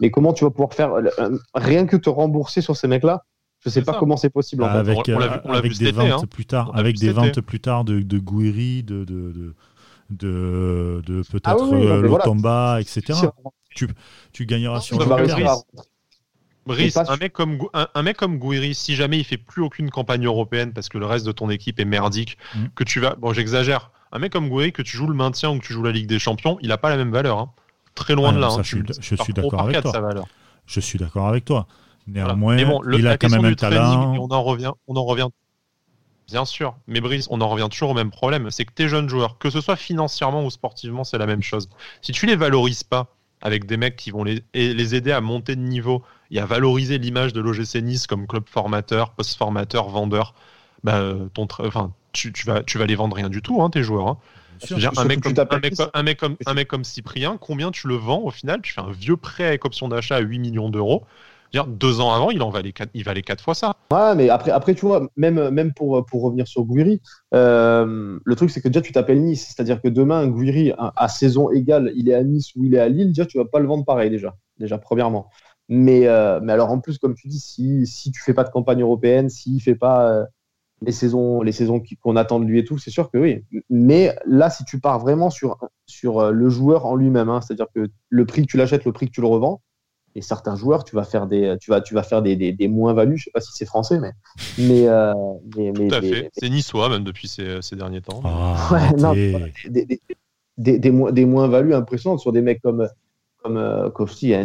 mais comment tu vas pouvoir faire euh, rien que te rembourser sur ces mecs-là? Je sais C'est pas ça. comment c'est possible. en fait. avec, On vu- euh, on des été, ventes hein. plus tard, avec des ventes été. plus tard de, de Gouiri, de, de, de, de, de peut-être Ah oui, euh, voilà. Lotomba, etc. On- Tu gagneras sur tu le Brice, un mec, comme, un, un mec comme Gouiri, si jamais il fait plus aucune campagne européenne parce que le reste de ton équipe est merdique, Mm. que tu vas. Bon, j'exagère. Un mec comme Gouiri, que tu joues le maintien ou que tu joues la Ligue des Champions, il a pas la même valeur. hein. Très loin Ah de là. ça, hein. je suis Tu je d'accord avec toi. Je suis d'accord avec toi. Néanmoins, bon, le- il la a quand question même un talent. on en revient, on en revient. Bien sûr, mais Brice, on en revient toujours au même problème, c'est que tes jeunes joueurs, que ce soit financièrement ou sportivement, c'est la même chose. Si tu les valorises pas avec des mecs qui vont les aider à monter de niveau et à valoriser l'image de l'OGC Nice comme club formateur, post-formateur, vendeur, bah, ton enfin, tu, tu vas, tu vas les vendre rien du tout, hein, tes joueurs. hein. Dire, un, mec comme, un, mec, Nice. un mec comme, un mec comme Cyprien, combien tu le vends au final? Tu fais un vieux prêt avec option d'achat à 8 millions d'euros. Dire, Deux ans avant, il en valait quatre, il valait quatre fois ça. Ouais, mais après, après tu vois, même, même pour, pour revenir sur Gouiri, euh, le truc, c'est que déjà, tu t'appelles Nice. C'est-à-dire que demain, Gouiri, à, à saison égale, il est à Nice ou il est à Lille, déjà, tu vas pas le vendre pareil, déjà. Déjà, premièrement. Mais, euh, mais alors, en plus, comme tu dis, si, si tu fais pas de campagne européenne, s'il fait pas euh, les saisons, les saisons qu'on attend de lui et tout, c'est sûr que oui. Mais là, si tu pars vraiment sur, sur euh, le joueur en lui-même, hein, c'est-à-dire que le prix que tu l'achètes, le prix que tu le revends, et certains joueurs, tu vas faire des, tu vas, tu vas faire des, des, des moins-values. Je sais pas si c'est français, mais, mais, euh, mais, mais- Tout à fait. C'est niçois, même depuis ces, ces derniers temps. Ah, Ouais, non, des, des, des, des, moins- des moins-values impressionnantes sur des mecs comme, comme, euh,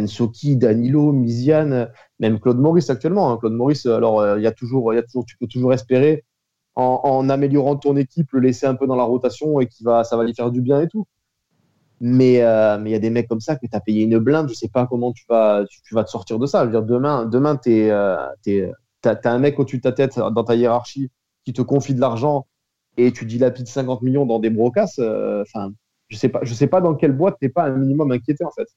Ensoki, Danilo, Miziane, même Claude Maurice actuellement. hein. Claude Maurice, alors, euh, il y a toujours, il toujours, tu peux toujours espérer, en, améliorant ton équipe, le laisser un peu dans la rotation et qui va, ça va lui faire du bien et tout. Mais euh, mais il y a des mecs comme ça que tu as payé une blinde, je sais pas comment tu vas, tu, vas te sortir de ça. Je veux dire, demain, demain tu as, un mec au-dessus de ta tête dans ta hiérarchie qui te confie de l'argent et tu dilapides 50 millions dans des brocasses. euh, Enfin, je sais pas, je sais pas dans quelle boîte t'es pas un minimum inquiété en fait.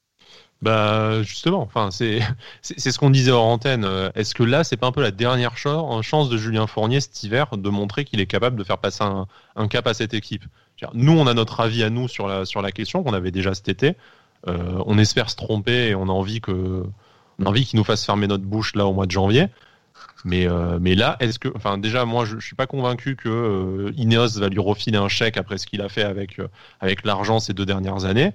Bah justement, enfin c'est c'est ce qu'on disait hors antenne. Euh, Est-ce que là c'est pas un peu la dernière cho- chance de Julien Fournier cet hiver de montrer qu'il est capable de faire passer un, un cap à cette équipe? Nous on a notre avis à nous sur la sur la question qu'on avait déjà cet été. Euh, on espère se tromper et on a envie que on a envie qu'il nous fasse fermer notre bouche là au mois de janvier. Mais euh, mais là est-ce que enfin déjà moi je, je suis pas convaincu que euh, Ineos va lui refiler un chèque après ce qu'il a fait avec euh, avec l'argent ces deux dernières années.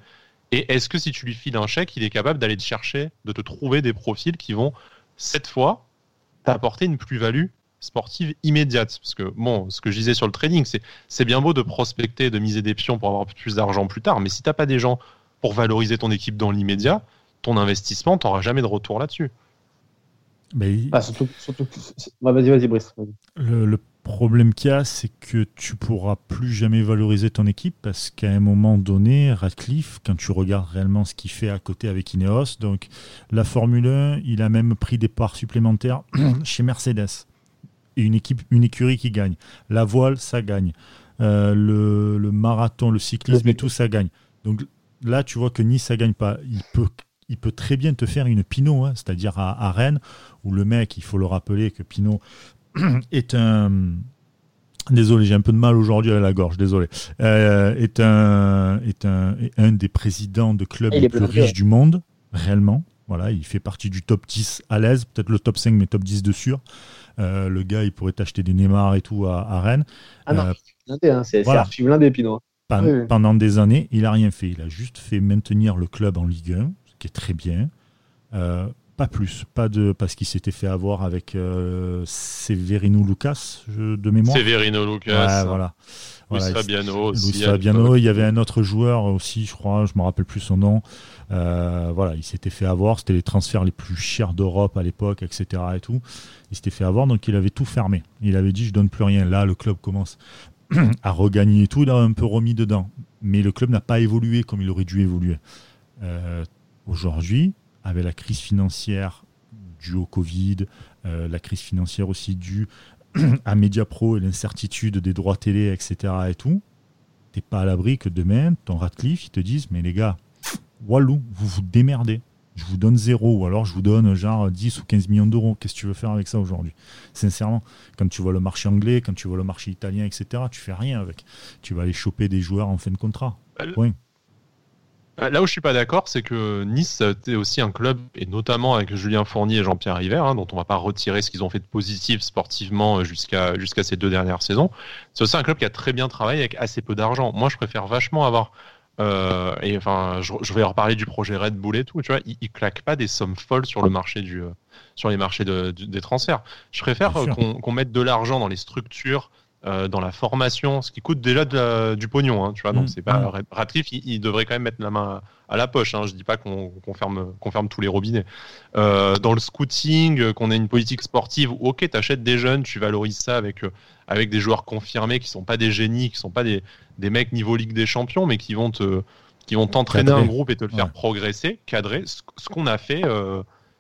Et est-ce que si tu lui files un chèque, il est capable d'aller te chercher, de te trouver des profils qui vont, cette fois, t'apporter une plus-value sportive immédiate? Parce que, bon, ce que je disais sur le trading, c'est, c'est bien beau de prospecter, de miser des pions pour avoir plus d'argent plus tard, mais si t'as pas des gens pour valoriser ton équipe dans l'immédiat, ton investissement, t'auras jamais de retour là-dessus. Mais Ah, surtout, surtout que- Ouais, vas-y, vas-y, Brice. vas-y. le, le problème qu'il y a, c'est que tu pourras plus jamais valoriser ton équipe parce qu'à un moment donné, Radcliffe, quand tu regardes réellement ce qu'il fait à côté avec Ineos, donc la Formule 1, il a même pris des parts supplémentaires chez Mercedes. Et une, équipe, une écurie qui gagne. La voile, ça gagne. Euh, le, le marathon, le cyclisme et tout, ça gagne. Donc là, tu vois que Nice, ça gagne pas. Il peut, il peut très bien te faire une Pinot, hein, c'est-à-dire à, Rennes, où le mec, il faut le rappeler que Pinot est un. Désolé, j'ai un peu de mal aujourd'hui à la gorge, désolé. Euh, est un, est un, un des présidents de clubs les plus riches du monde, réellement. Voilà, il fait partie du top 10 à l'aise, peut-être le top 5, mais top 10 de sûr. Euh, le gars, il pourrait acheter des Neymar et tout à, Rennes. Ah non, euh, hein, c'est archi blindé, Pinot. Pendant des années, il n'a rien fait. Il a juste fait maintenir le club en Ligue 1 très bien. Euh, pas plus, pas de parce qu'il s'était fait avoir avec euh, Severino Lucas de mémoire. Severino Lucas. voilà. Luis Fabiano aussi. Fabiano, il y avait un autre joueur aussi, je crois, je me rappelle plus son nom. Euh, voilà, il s'était fait avoir. C'était les transferts les plus chers d'Europe à l'époque, etc. Et tout. Il s'était fait avoir, donc il avait tout fermé. Il avait dit je donne plus rien. Là, le club commence à regagner et tout. Il a un peu remis dedans, mais le club n'a pas évolué comme il aurait dû évoluer. Euh, Aujourd'hui, avec la crise financière due au Covid, euh, la crise financière aussi due à Mediapro et l'incertitude des droits télé, etc. et tout, t'es pas à l'abri que demain, ton Radcliffe, ils te disent, mais les gars, wallou, vous vous démerdez. Je vous donne zéro, ou alors je vous donne genre 10 ou 15 millions d'euros. Qu'est-ce que tu veux faire avec ça aujourd'hui? Sincèrement, quand tu vois le marché anglais, quand tu vois le marché italien, etc., tu fais rien avec. Tu vas aller choper des joueurs en fin de contrat. Euh, là où je suis pas d'accord, c'est que Nice était aussi un club, et notamment avec Julien Fournier et Jean-Pierre River, hein, dont on va pas retirer ce qu'ils ont fait de positif sportivement euh, jusqu'à jusqu'à ces deux dernières saisons. C'est aussi un club qui a très bien travaillé avec assez peu d'argent. Moi, je préfère vachement avoir euh, et enfin, je, vais leur parler du projet Red Bull et tout. Tu vois, ils, ils claquent pas des sommes folles sur le marché du, sur les marchés des transferts. Je préfère qu'on mette de l'argent dans les structures, euh, dans la formation, ce qui coûte déjà du pognon, hein, tu vois. Donc mm. c'est pas mm. Radcliffe, il, devrait quand même mettre la main à la poche. Hein, je dis pas qu'on ferme, ferme, tous les robinets. Euh, dans le scouting, euh, qu'on ait une politique sportive, ok, t'achètes des jeunes, tu valorises ça avec avec des joueurs confirmés qui sont pas des génies, qui sont pas des, des mecs niveau Ligue des Champions, mais qui vont te qui vont t'entraîner un groupe et te le faire progresser, cadrer. Ce, ce qu'on a fait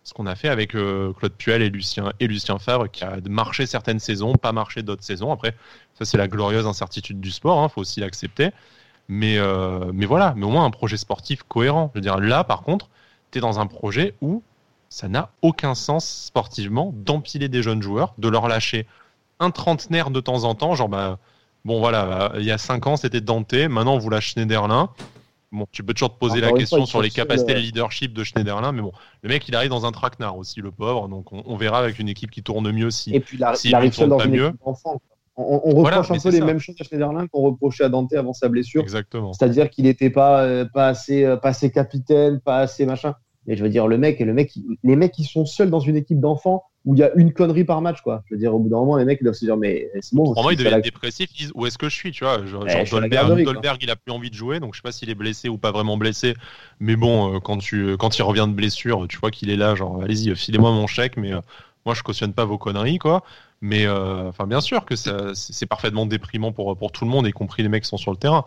ce qu'on a fait avec euh, Claude Puel et Lucien, et Lucien Favre, qui a marché certaines saisons, pas marché d'autres saisons. Après, ça, c'est la glorieuse incertitude du sport, il hein, faut aussi l'accepter. Mais, euh, mais voilà, mais au moins un projet sportif cohérent. Je veux dire, là, par contre, tu es dans un projet où ça n'a aucun sens sportivement d'empiler des jeunes joueurs, de leur lâcher un trentenaire de temps en temps, genre, bah, bon, voilà, il y a cinq ans, c'était Dante, maintenant, vous lâche Schneiderlin Bon, tu peux toujours te poser la question sur les capacités de leadership de Schneiderlin, mais bon, le mec, il arrive dans un traquenard aussi, le pauvre. Donc, on, verra avec une équipe qui tourne mieux si. Et puis, il, arrive seul dans une mieux. équipe d'enfants. On, reproche un peu les mêmes choses à Schneiderlin qu'on reprochait à Dante avant sa blessure. Exactement. C'est-à-dire qu'il n'était pas, euh, pas, assez, euh, pas assez capitaine, pas assez machin. Mais je veux dire, le mec, le mec, les mecs qui sont seuls dans une équipe d'enfants, où il y a une connerie par match, quoi. Je veux dire, au bout d'un moment, les mecs, ils doivent se dire, mais c'est bon. Pour moi, ils deviennent dépressifs, ils disent, où est-ce que je suis, tu vois? Genre, Dolberg, il a plus envie de jouer, donc je sais pas s'il est blessé ou pas vraiment blessé. Mais bon, euh, quand, tu, quand il revient de blessure, tu vois qu'il est là, genre, allez-y, filez-moi mon chèque, mais euh, moi, je cautionne pas vos conneries, quoi. Mais, euh, enfin, bien sûr que c'est parfaitement déprimant pour, pour tout le monde, y compris les mecs qui sont sur le terrain.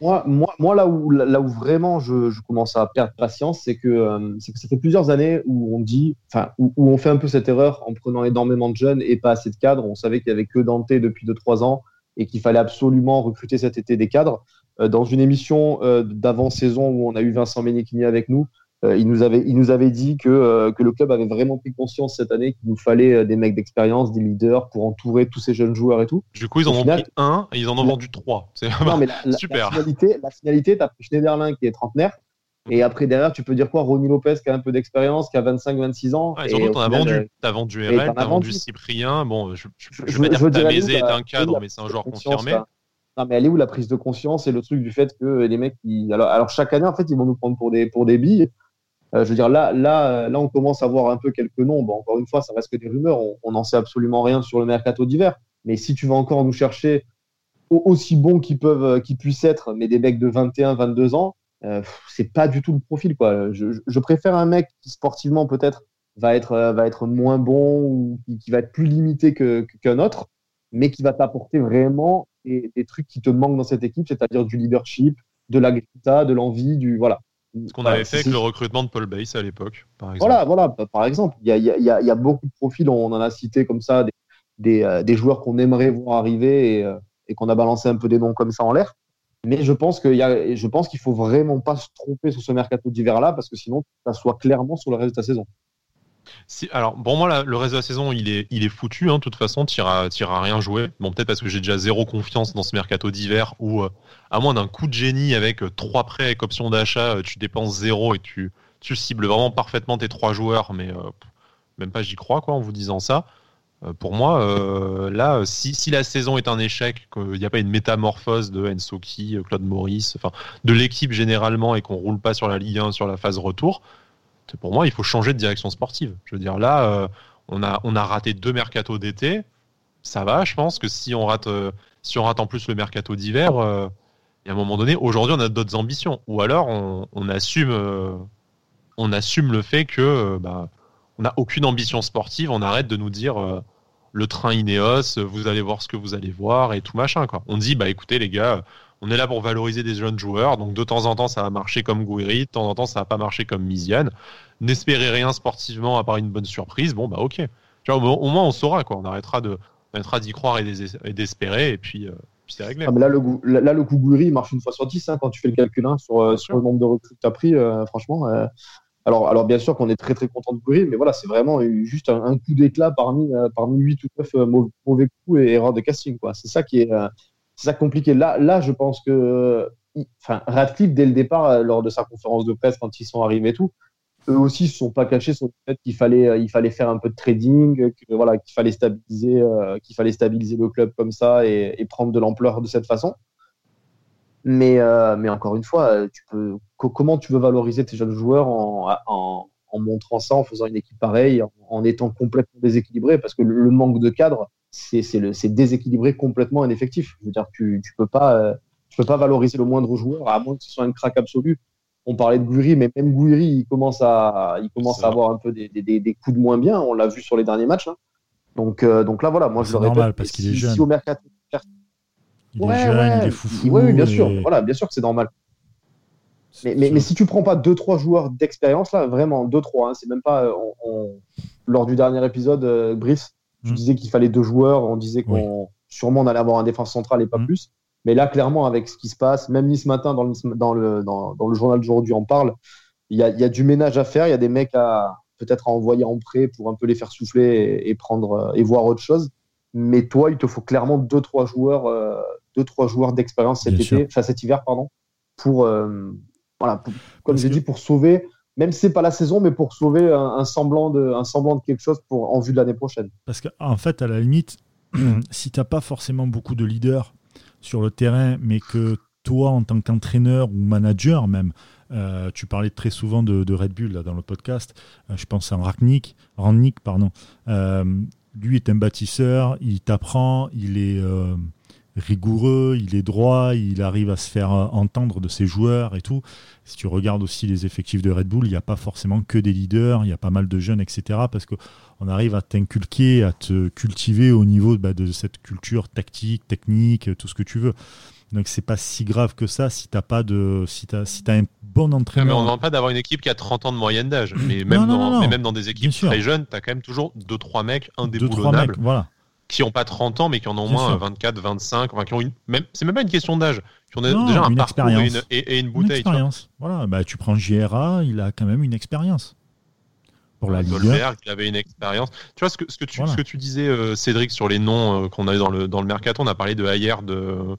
Moi, moi, moi, là, où, là où vraiment je, commence à perdre patience, c'est que, euh, que ça fait plusieurs années où on dit, enfin, où, on fait un peu cette erreur en prenant énormément de jeunes et pas assez de cadres. On savait qu'il y avait que Dante depuis 2-3 ans et qu'il fallait absolument recruter cet été des cadres. Euh, dans une émission euh, d'avant-saison où on a eu Vincent Ménichini avec nous, il, nous avait, il nous avait dit que, euh, que le club avait vraiment pris conscience cette année qu'il nous fallait euh, des mecs d'expérience, des leaders pour entourer tous ces jeunes joueurs et tout. Du coup, ils en ont pris un et ils en ont vendu trois. C'est super. La finalité, la finalité tu as pris Schneiderlin qui est trentenaire. Et après, derrière, tu peux dire quoi? Ronnie Lopez qui a un peu d'expérience, qui a 25-26 ans. Ah, et surtout, tu as vendu. Tu as vendu RL, tu as vendu Cyprien. Bon, je, je, je, vais dire que Tamézé est un cadre, mais c'est un joueur confirmé. Non, mais elle est où la prise de conscience et le truc du fait que les mecs, alors, alors, chaque année, en fait, ils vont nous prendre pour des, pour des billes. Euh, je veux dire, là, là, euh, là, on commence à voir un peu quelques noms. Bon, encore une fois, ça reste que des rumeurs. On n'en sait absolument rien sur le mercato d'hiver. Mais si tu vas encore nous chercher aussi bons qu'ils peuvent, euh, qu'ils puissent être, mais des mecs de 21, 22 ans, euh, c'est pas du tout le profil. Quoi. Je, préfère un mec qui sportivement peut-être va être, va être moins bon ou qui, va être plus limité qu'un autre, mais qui va t'apporter vraiment des, des, trucs qui te manquent dans cette équipe, c'est-à-dire du leadership, de la de l'envie, du voilà. Ce qu'on avait fait avec le recrutement de Paul Bass à l'époque, par exemple. Voilà, voilà, par exemple. Il y a, y, a, y a, beaucoup de profils, on en a cité comme ça, des, des, euh, des joueurs qu'on aimerait voir arriver et, euh, et qu'on a balancé un peu des noms comme ça en l'air. Mais je pense qu'il qu'il faut vraiment pas se tromper sur ce mercato d'hiver là parce que sinon ça soit clairement sur le reste de ta saison. Alors, pour moi, le reste de la saison, il est, il est foutu. Hein, de toute façon, tu n'iras rien jouer. Bon, peut-être parce que j'ai déjà zéro confiance dans ce mercato d'hiver où, euh, à moins d'un coup de génie avec euh, trois prêts avec option d'achat, euh, tu dépenses zéro et tu, tu cibles vraiment parfaitement tes trois joueurs. Mais même pas j'y crois, quoi, en vous disant ça. pour moi, là, si, si, la saison est un échec, qu'il n'y a pas une métamorphose de Ensoki, Claude Maurice, enfin, de l'équipe généralement et qu'on roule pas sur la Ligue 1 sur la phase retour, pour moi, il faut changer de direction sportive. Je veux dire, là, euh, on, a, on a raté deux mercatos d'été. Ça va, je pense que si on rate, euh, si on rate en plus le mercato d'hiver, euh, il y a un moment donné, aujourd'hui, on a d'autres ambitions. Ou alors, on, assume, on assume le fait que bah, on n'a aucune ambition sportive. On arrête de nous dire le train Ineos, vous allez voir ce que vous allez voir et tout machin. On dit, bah écoutez, les gars, on est là pour valoriser des jeunes joueurs. Donc de temps en temps, ça va marcher comme Gouiri, de temps en temps, ça va pas marcher comme Miziane. N'espérez rien sportivement à part une bonne surprise. Bon, bah ok. Tu vois, au, moins, on saura, quoi. On arrêtera de, arrêtera d'y croire et d'espérer, et puis, euh, puis c'est réglé. Ah, mais là, le, là, le coup Gouiri, marche une fois sur dix, hein, quand tu fais le calcul hein, sur, euh, sur le nombre de recrues que tu as pris, euh, franchement. alors, alors, bien sûr qu'on est très très content de Gouiri, mais voilà, c'est vraiment juste un, coup d'éclat parmi, parmi 8 ou 9 mauvais coups et erreurs de casting. Quoi. C'est ça qui est, c'est ça compliqué. Là, là, je pense que enfin, Radcliffe, dès le départ, euh, lors de sa conférence de presse, quand ils sont arrivés et tout, eux aussi ne se sont pas cachés sur le fait qu'il fallait, euh, il fallait faire un peu de trading, qu'il fallait stabiliser, euh, qu'il fallait stabiliser le club comme ça et, prendre de l'ampleur de cette façon. Mais, mais encore une fois, comment tu veux valoriser tes jeunes joueurs en, montrant ça, en faisant une équipe pareille, en, étant complètement déséquilibré? Parce que le manque de cadre, c'est déséquilibré complètement ineffectif. Je veux dire, tu, tu peux pas, euh, tu peux pas valoriser le moindre joueur à moins que ce soit un crack absolu. On parlait de Gouiri, mais même Gouiri, il commence à, il commence à avoir un peu des, des, des, coups de moins bien. On l'a vu sur les derniers matchs. Hein. Donc, euh, donc là, voilà, moi je le répète. normal parce qu'il est jeune. au mercato, il est jeune, il est foufou. Oui, bien sûr. Voilà, bien sûr que c'est normal. Mais, mais, mais, si tu prends pas deux trois joueurs d'expérience là, vraiment deux trois, hein, c'est même pas. Euh, on, lors du dernier épisode, Brice, je disais qu'il fallait deux joueurs. On disait qu'on sûrement on allait avoir un défense central et pas mm. plus. Mais là, clairement, avec ce qui se passe, même ni ce matin dans le, dans le, dans, le journal d'aujourd'hui en parle, il y a, y a, du ménage à faire. Il y a des mecs à peut-être à envoyer en prêt pour un peu les faire souffler et, prendre et voir autre chose. Mais toi, il te faut clairement deux trois joueurs, euh, deux trois joueurs d'expérience cet été, enfin cet hiver, pardon, pour euh, voilà, comme j'ai dit, pour sauver même si c'est pas la saison, mais pour sauver un, semblant, de, un semblant de quelque chose pour, en vue de l'année prochaine. Parce qu'en fait, à la limite, si tu n'as pas forcément beaucoup de leaders sur le terrain, mais que toi, en tant qu'entraîneur ou manager même, euh, tu parlais très souvent de, Red Bull là, dans le podcast, euh, je pense à Ragnick, Rangnick, pardon. Euh, lui est un bâtisseur, il t'apprend, il est rigoureux, il est droit, il arrive à se faire entendre de ses joueurs et tout. Si tu regardes aussi les effectifs de Red Bull, il n'y a pas forcément que des leaders, il y a pas mal de jeunes, etc. Parce qu'on arrive à t'inculquer, à te cultiver au niveau bah, de cette culture tactique, technique, tout ce que tu veux. Donc c'est pas si grave que ça si t'as pas de si t'as si as un bon entraîneur. mais on demande pas d'avoir une équipe qui a 30 ans de moyenne d'âge. Mais même, dans, mais même dans des équipes très jeunes, tu as quand même toujours 2-3 mecs indéboulonnables. Mecs, voilà qui n'ont pas 30 ans, mais qui en ont au moins 24, 25, enfin, qui ont une, même, c'est même pas une question d'âge, qui ont déjà un parcours et une, et, une bouteille. Une expérience. Voilà, bah, tu prends JRA, il a quand même une expérience. Pour la Dolberg, il avait une expérience. Tu vois ce que, ce que, tu, ce que tu disais, euh, Cédric, sur les noms euh, qu'on a eu dans le, dans le Mercato, on a parlé de Ayer de,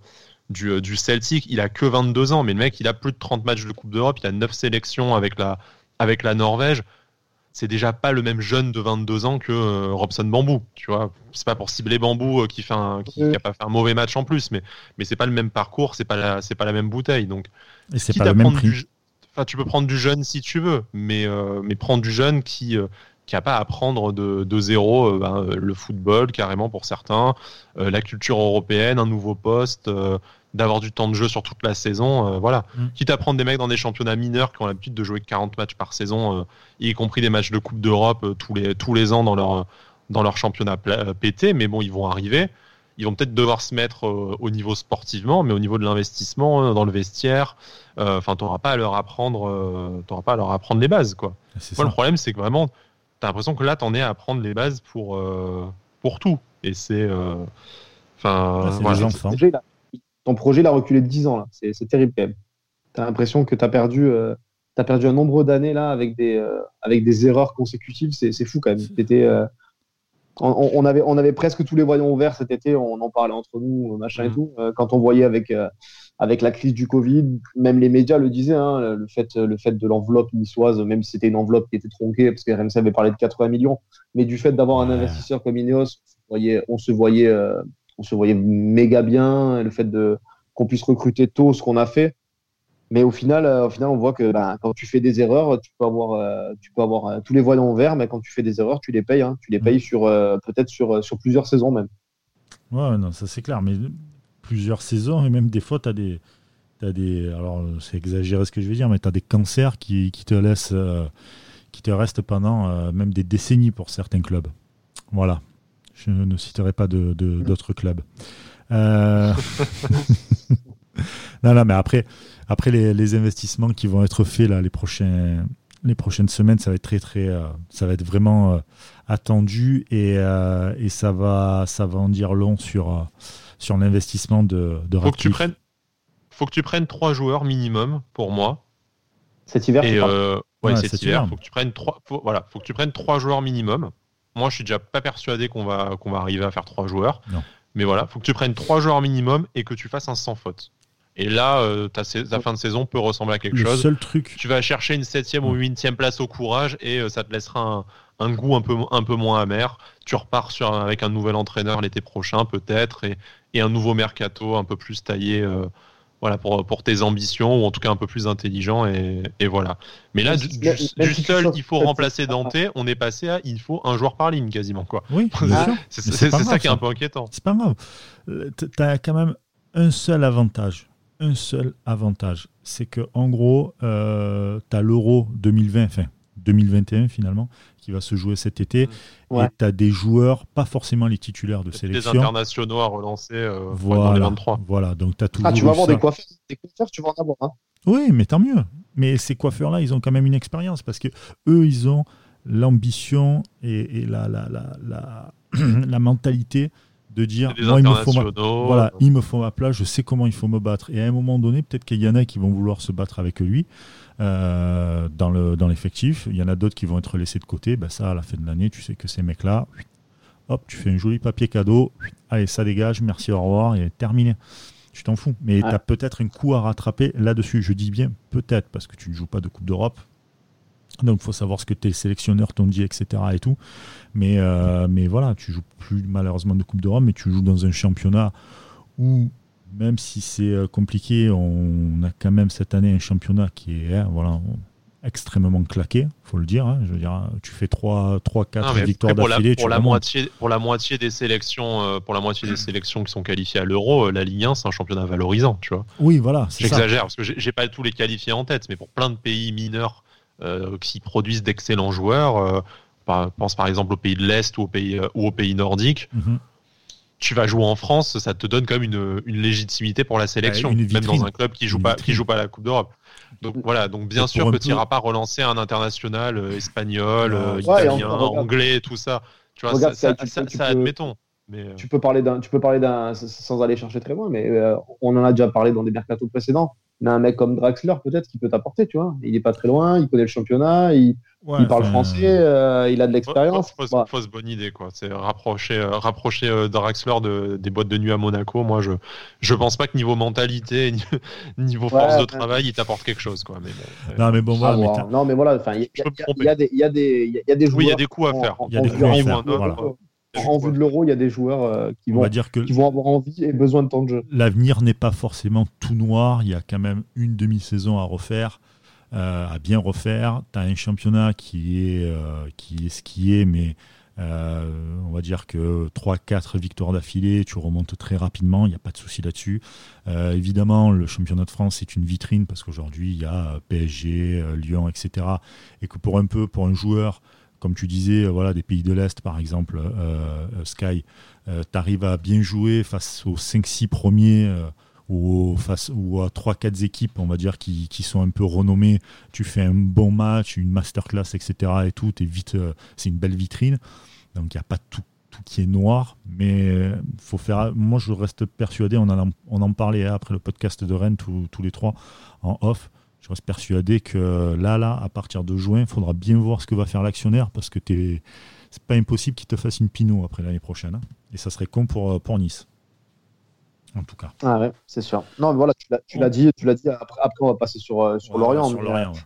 du, euh, du Celtic, il a que 22 ans, mais le mec, il a plus de 30 matchs de Coupe d'Europe, il a 9 sélections avec la, avec la Norvège c'est déjà pas le même jeune de 22 ans que euh, Robson Bambou, tu vois. C'est pas pour cibler Bambou euh, qui fait un, qui, a pas fait un mauvais match en plus, mais mais c'est pas le même parcours, c'est pas la, c'est pas la même bouteille, donc. Et c'est pas le même prix. enfin, tu peux prendre du jeune si tu veux, mais euh, mais prendre du jeune qui qui a pas à apprendre de, de zéro ben, le football carrément pour certains, la culture européenne, un nouveau poste, d'avoir du temps de jeu sur toute la saison. Euh, voilà. Mm. Quitte à prendre des mecs dans des championnats mineurs qui ont l'habitude de jouer 40 matchs par saison, euh, y compris des matchs de Coupe d'Europe euh, tous, les, tous les ans dans leur, dans leur championnat pété, mais bon, ils vont arriver. Ils vont peut-être devoir se mettre au niveau sportivement, mais au niveau de l'investissement dans le vestiaire, enfin, tu n'auras pas à leur apprendre, pas à leur apprendre les bases, quoi. Moi, le problème, c'est que vraiment, tu as l'impression que là, tu en es à apprendre les bases pour, pour tout, et c'est, enfin, voilà. Ton projet l'a reculé de 10 ans. là. C'est terrible quand même. Tu as l'impression que tu as perdu. euh, T'as perdu un nombre d'années là avec des, euh, avec des erreurs consécutives, c'est fou quand même. Euh, on, avait, on avait presque tous les voyants ouverts cet été, on en parlait entre nous, machin et Mhm. tout. Euh, quand on voyait avec, avec la crise du Covid, même les médias le disaient, hein, le, fait, le fait de l'enveloppe niçoise, même si c'était une enveloppe qui était tronquée, parce que RMC avait parlé de 80 millions, mais du fait d'avoir un investisseur comme Ineos, on se voyait, on se voyait, euh, on se voyait méga bien, le fait de qu'on puisse recruter tôt ce qu'on a fait. Mais au final, euh, au final, on voit que ben, quand tu fais des erreurs, tu peux avoir, euh, tu peux avoir euh, tous les voyants verts, mais quand tu fais des erreurs, tu les payes. hein. Tu les payes sur peut-être sur, sur plusieurs saisons même. Ouais, non, ça c'est clair. Mais plusieurs saisons, et même des fois, tu as des. Des alors, c'est exagéré ce que je vais dire, mais tu as des cancers qui, qui te laissent. euh, qui te restent pendant euh, même des décennies pour certains clubs. Voilà. Je ne citerai pas de- de- d'autres clubs. Euh, non, non, mais après, après les, les investissements qui vont être faits là, les, prochains, les prochaines semaines, ça va être très, très, euh, ça va être vraiment euh, attendu et, euh, et ça va, ça va en dire long sur, sur l'investissement de, de Faut que tu prennes, faut que tu prennes trois joueurs minimum pour moi. Cet hiver, Et euh, ouais, Ouais, cet cet hiver, hiver. faut que tu prennes trois. faut- voilà, faut que tu prennes trois joueurs minimum. Moi, je suis déjà pas persuadé qu'on va qu'on va arriver à faire trois joueurs. Non. Mais voilà, faut que tu prennes trois joueurs minimum et que tu fasses un sans faute. Et là, euh, ta, fin de saison peut ressembler à quelque Le chose. seul truc, Tu vas chercher une septième ou huitième place au courage et euh, ça te laissera un, un goût un peu, un peu moins amer. Tu repars sur, avec un nouvel entraîneur l'été prochain peut-être et, et un nouveau mercato un peu plus taillé euh, voilà, pour, pour tes ambitions ou en tout cas un peu plus intelligent et, et voilà. Mais là, du, tu seul il faut remplacer Dante, on est passé à il faut un joueur par ligne quasiment quoi. oui. C'est ça grave, qui est un peu inquiétant. C'est pas grave. Euh, t- T'as quand même un seul avantage. Un seul avantage. C'est que en gros, euh, t'as l'Euro 2020, enfin 2021 finalement, qui va se jouer cet été. Ouais. Et t'as des joueurs, pas forcément les titulaires de Des sélection. internationaux à relancer euh, dans les Voilà, 23. voilà, donc t'as toujours Ah, tu vas avoir ça. des coiffeurs, des coiffeurs, tu vas en avoir. Hein. Oui, mais tant mieux. Mais ces coiffeurs-là, ils ont quand même une expérience parce que eux, ils ont l'ambition et, et la, la, la, la, la mentalité de dire Des moi, il me faut ma, internationaux. voilà, il me faut ma place, je sais comment il faut me battre. Et à un moment donné, peut-être qu'il y en a qui vont vouloir se battre avec lui euh, dans le dans l'effectif. Il y en a d'autres qui vont être laissés de côté. Ben ça, à la fin de l'année, tu sais que ces mecs-là, hop, tu fais un joli papier cadeau. Allez, ça dégage, merci, au revoir, et terminé. Tu t'en fous. Mais Ouais. tu as peut-être un coup à rattraper là-dessus. Je dis bien peut-être, parce que tu ne joues pas de Coupe d'Europe. Donc, il faut savoir ce que tes sélectionneurs t'ont dit, etc. Et tout. Mais, euh, mais voilà, tu joues plus malheureusement de Coupe d'Europe, mais tu joues dans un championnat où, même si c'est euh, compliqué, on a quand même cette année un championnat qui est hein, voilà, extrêmement claqué, faut le dire. hein. Je veux dire, tu fais 3, 3 4 Non, mais victoires après, pour, la, d'affilée. pour, la moitié, pour la moitié des sélections, euh, pour la moitié des sélections qui sont qualifiées à l'Euro, euh, la Ligue 1 c'est un championnat valorisant, tu vois. Oui, voilà. J'exagère parce que j'ai pas tous les qualifiés en tête, mais pour plein de pays mineurs euh, qui produisent d'excellents joueurs, pense par exemple aux pays de l'Est ou aux pays ou aux pays nordiques, Mhm. Tu vas jouer en France, ça te donne quand même une, une légitimité pour la sélection, Bah, une même dans un club qui joue Une pas vitrine. qui joue pas la Coupe d'Europe. Donc voilà, donc bien sûr que tu n'iras pas relancer un international euh, espagnol, euh, Ouais, italien, regarde. anglais, tout ça. Tu vois, Regarde, ça, ça, ça, tu ça- peux- tu ça, peux- admettons. Mais euh, Tu peux parler d'un, tu peux parler d'un, sans aller chercher très loin, mais euh, on en a déjà parlé dans des mercatos précédents. Mais un mec comme Draxler, peut-être, qui peut t'apporter, tu vois. Il est pas très loin, il connaît le championnat, il, Ouais, il parle français, euh, il a de l'expérience. Fausse, Bah, fausse bonne idée, quoi. C'est rapprocher, euh, rapprocher euh, Draxler de, des boîtes de nuit à Monaco. Moi, je, je pense pas que niveau mentalité, ni- niveau force Ouais, de ouais. travail, il t'apporte quelque chose, quoi. Mais bon, euh, Non, mais bon, voilà. mais t'as- non, mais voilà, enfin, il y, a- des, il y a des, il y a- il y a des joueurs. oui, il y a des coups à faire. Il y a des coups à faire, En vue de l'euro, il y a des joueurs euh, qui on vont, va dire que qui vont avoir envie et besoin de temps de jeu. l'avenir n'est pas forcément tout noir. Il y a quand même une demi-saison à refaire, euh, à bien refaire. Tu as un championnat qui est, euh, qui est ce qui est, mais euh, on va dire que 3-4 victoires d'affilée, tu remontes très rapidement, il n'y a pas de souci là-dessus. Évidemment, le championnat de France est une vitrine parce qu'aujourd'hui, il y a PSG, Lyon, etc. Et que pour un peu, pour un joueur, comme tu disais, euh, voilà, des pays de l'Est, par exemple, euh, euh, Sky, tu arrives à bien jouer face aux 5-6 premiers ou, face, à 3-4 équipes, on va dire, qui, sont un peu renommées. Tu fais un bon match, une masterclass, etc. Et tout, vite, c'est une belle vitrine. Donc il n'y a pas tout, qui est noir, mais faut faire. Moi, je reste persuadé. On en, parlait après le podcast de Rennes tous les trois en off. Je reste persuadé que là, là, à partir de juin, il faudra bien voir ce que va faire l'actionnaire parce que es... c'est pas impossible qu'il te fasse une Pinot après l'année prochaine. Hein. Et ça serait con pour, pour Nice. En tout cas. Ah ouais, c'est sûr. Non, mais voilà, tu l'as dit, tu l'as dit. Après, après, on va passer sur, sur Lorient.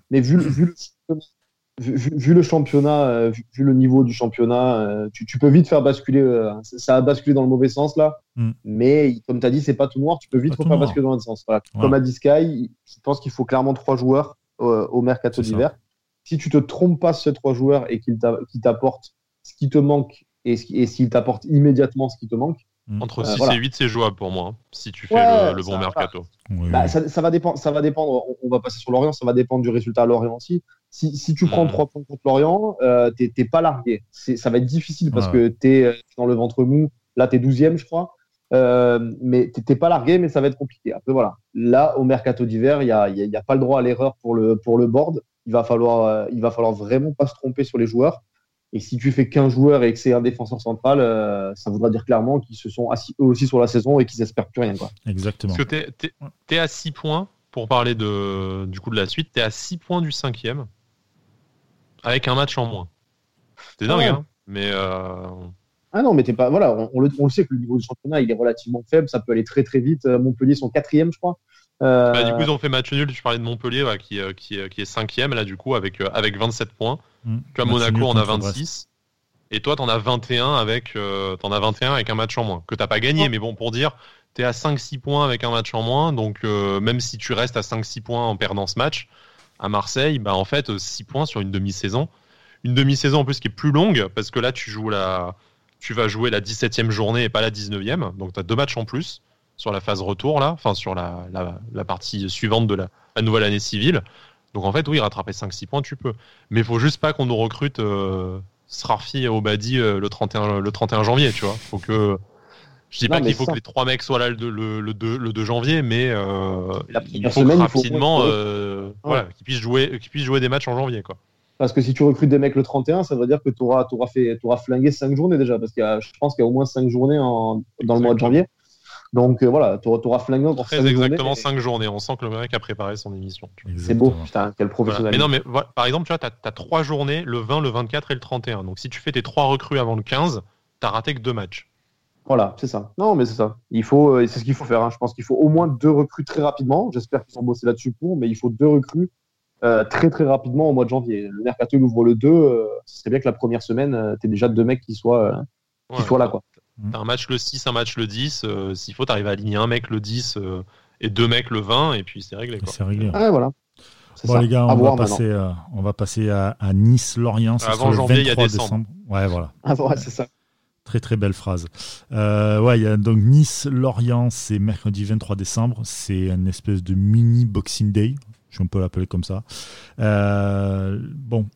mais, vu, vu, le, vu, le championnat, euh, vu, le niveau du championnat, euh, tu, peux vite faire basculer. Euh, ça a basculé dans le mauvais sens là. Mm. Mais comme tu as dit, c'est pas tout noir. Tu peux vite faire basculer dans le sens. Comme a dit Sky, je pense qu'il faut clairement trois joueurs au mercato d'hiver. Si tu te trompes pas sur ces trois joueurs et qu'ils t'apportent ce qui te manque et s'ils t'apportent immédiatement ce qui te manque, Mm. Entre 6 euh, et 8, c'est jouable pour moi, hein, si tu fais le, bon mercato. Bah, ça, va dépendre, ça va dépendre, on, va passer sur Lorient, ça va dépendre du résultat à Lorient aussi. Si, si tu prends 3 mm. points contre Lorient, euh, t'es pas largué. Ça va être difficile parce que tu es euh, dans le ventre mou. Là, tu es 12e, je crois. Euh, mais t'es pas largué, mais ça va être compliqué. Après, voilà. Là, au mercato d'hiver, il n'y a, y a, pas le droit à l'erreur pour le, pour le board. Il va, falloir, il va falloir vraiment pas se tromper sur les joueurs. Et si tu fais qu'un joueur et que c'est un défenseur central, euh, ça voudra dire clairement qu'ils se sont assis eux aussi sur la saison et qu'ils espèrent plus rien. Quoi. Exactement. Parce que tu es, à 6 points, pour parler de, du coup de la suite, tu es à 6 points du cinquième, avec un match en moins. C'est dingue, ah hein mais. Euh... Ah non, mais t'es pas. Voilà, on, le, on, le, sait que le niveau du championnat, il est relativement faible, ça peut aller très très vite. Euh, Montpellier sont quatrième, je crois. Euh... Bah, du coup, ils ont fait match nul. Tu parlais de Montpellier, qui, euh, qui, qui, est cinquième, là, du coup, avec, avec 27 points. Mmh. Tu vois, Monaco en a 26. Et toi, t'en as 21 avec, euh, en as 21 avec un match en moins. Que t'as pas gagné, mais bon, pour dire, t'es à 5-6 points avec un match en moins. Donc, euh, même si tu restes à 5-6 points en perdant ce match, à Marseille, bah, en fait, 6 points sur une demi-saison. Une demi-saison en plus qui est plus longue, parce que là, tu joues la, tu vas jouer la 17e journée et pas la 19e. Donc, tu as deux matchs en plus sur la phase retour, là, enfin, sur la, la, partie suivante de la, nouvelle année civile. Donc, en fait, oui, rattraper 5-6 points, tu peux. Mais il faut juste pas qu'on nous recrute. Euh, Srarfi et Obadi euh, le, 31, le 31 janvier, tu vois. Faut que... Je dis pas qu'il faut que les trois mecs soient là le, le, le, 2, le 2 janvier, mais euh, il faut rapidement euh, voilà, qu'ils puissent, jouer, qu'ils puissent jouer des matchs en janvier. Quoi. Parce que si tu recrutes des mecs le 31, ça veut dire que tu auras, auras, fait, auras flingué 5 journées déjà. Parce qu'il je pense qu'il y a au moins 5 journées en, dans le mois de janvier. Donc euh, voilà, tu auras flingué encore Très exactement 5 journées. On sent que le mec a préparé son émission. C'est beau, putain, quel professionnel. Mais non, mais par exemple, tu vois, tu as, 3 journées, le 20, le 24 et le 31. Donc si tu fais tes 3 recrues avant le 15, tu raté que 2 matchs. Voilà, c'est ça. Non, mais c'est ça. Il faut, euh, c'est ce qu'il faut faire. Hein. Je pense qu'il faut au moins deux recrues très rapidement. J'espère qu'ils ont bossé là-dessus pour, mais il faut deux recrues euh, très très rapidement au mois de janvier. Le mercato ouvre le 2. ce serait bien que la première semaine, tu aies déjà deux mecs qui soient, qui soient là, quoi. T'as un match le 6, un match le 10. Euh, s'il faut, t'arrives à aligner un mec le 10 euh, et deux mecs le 20, et puis c'est réglé. C'est réglé. Ah, voilà. Bon, les gars, on va, passer, euh, on va, passer, à, Nice-Lorient. Avant janvier, il y a décembre. Ouais, voilà. Ah, ouais, c'est ça. Très très belle phrase. ouais, il y a donc Nice-Lorient, c'est mercredi 23 décembre. C'est une espèce de mini Boxing Day, je peux l'appeler comme ça. bon,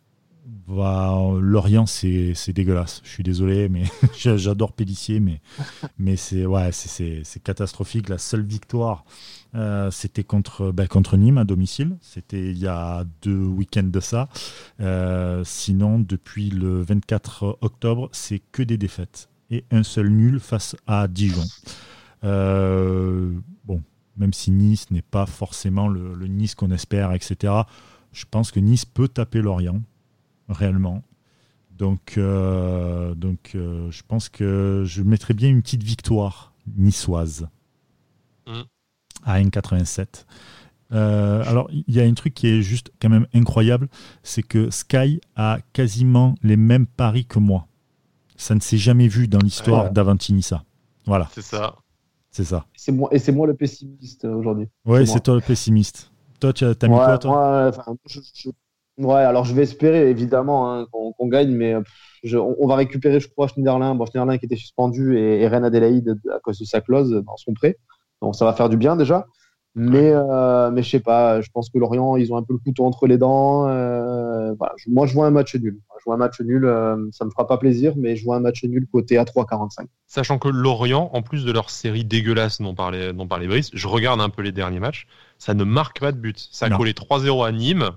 Lorient, c'est dégueulasse. Je suis désolé, mais j'adore Pellissier, mais, mais c'est ouais, c'est catastrophique. La seule victoire, euh, c'était contre, ben, contre Nîmes à domicile. C'était il y a deux week-ends de ça. Euh, sinon, depuis le 24 octobre, c'est que des défaites et un seul nul face à Dijon. Euh, bon, même si Nice n'est pas forcément le, le Nice qu'on espère, etc. Je pense que Nice peut taper Lorient réellement. Donc, euh, donc euh, je pense que je mettrais bien une petite victoire niçoise mm. à N87. Euh, alors, il y a un truc qui est juste quand même incroyable, c'est que Sky a quasiment les mêmes paris que moi. Ça ne s'est jamais vu dans l'histoire d'Avantinissa. Voilà. C'est ça. C'est ça. Moi, et c'est moi le pessimiste aujourd'hui. Oui, c'est toi le pessimiste. Toi, tu as, mis quoi, toi? Ouais, alors je vais espérer évidemment hein, qu'on gagne, mais on, va récupérer, je crois, Schneiderlin, bon, Schneiderlin qui était suspendu et, et Reine Adélaïde à cause de sa clause dans son prêt. Donc ça va faire du bien déjà. Mais, euh, mais je sais pas, je pense que Lorient, ils ont un peu le couteau entre les dents. Euh, voilà. moi, je vois un match nul. Je vois un match nul, euh, ça me fera pas plaisir, mais je vois un match nul côté à 3,45. Sachant que Lorient, en plus de leur série dégueulasse dont parlait, dont parlait Brice, je regarde un peu les derniers matchs, ça ne marque pas de but. Ça a collé 3-0 à Nîmes,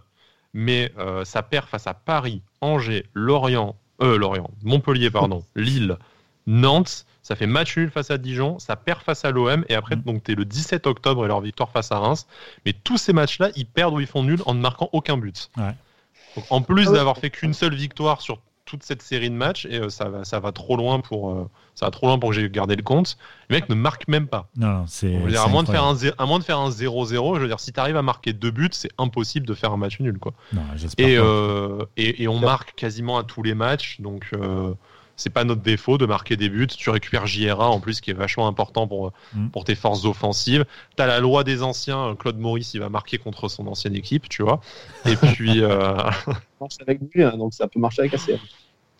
mais euh, ça perd face à Paris, Angers, Lorient, euh, Lorient, Montpellier, pardon, Lille, Nantes, ça fait match nul face à Dijon, ça perd face à l'OM, et après, Mm. donc t'es le 17 octobre et leur victoire face à Reims. Mais tous ces matchs-là, ils perdent ou ils font nul en ne marquant aucun but. Ouais. Donc, en plus Ah ouais. d'avoir fait qu'une seule victoire sur toute cette série de matchs, et euh, ça, va, ça va trop loin pour euh, ça va trop loin pour que j'ai gardé le compte. Les mecs ne marquent même pas. Non, non, c'est. À, moins de faire un, à moins de faire un 0-0, je veux dire, si tu arrives à marquer deux buts, c'est impossible de faire un match nul. Quoi. Non, Et, euh, et, et on marque quasiment à tous les matchs, donc euh, c'est pas notre défaut de marquer des buts. Tu récupères JRA en plus, qui est vachement important pour, Mm. pour tes forces offensives. Tu as la loi des anciens, Claude Maurice, il va marquer contre son ancienne équipe, tu vois. Et puis. euh, Ça marche avec lui, hein, donc ça peut marcher avec ACM.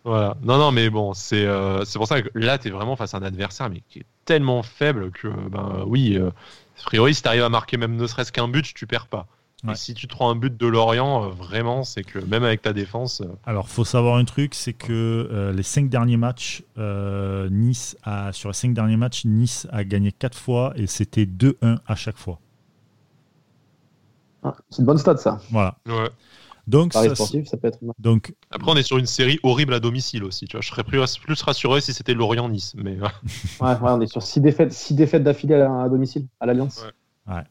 Voilà. Non, non, mais bon, c'est euh, c'est pour ça que là, tu es vraiment face à un adversaire, mais qui est tellement faible que, ben oui, euh, a priori, si tu arrives à marquer même ne serait-ce qu'un but, tu perds pas. Ouais. Et si tu te prends un but de Lorient, euh, vraiment, c'est que même avec ta défense. euh, Alors, faut savoir un truc, c'est que euh, les cinq derniers matchs, euh, Nice a, sur les cinq derniers matchs, Nice a gagné quatre fois et c'était 2-1 à chaque fois. Ah, c'est une bonne stat, ça. Voilà. ouais. Donc, ça, sportif, ça peut être. donc Après, on est sur une série horrible à domicile aussi. Tu vois. Je serais plus, plus rassuré si c'était Lorient-Nice. Mais Ouais, ouais, on est sur 6 défaites, six défaites d'affilée à, à domicile, à l'Alliance. Ouais.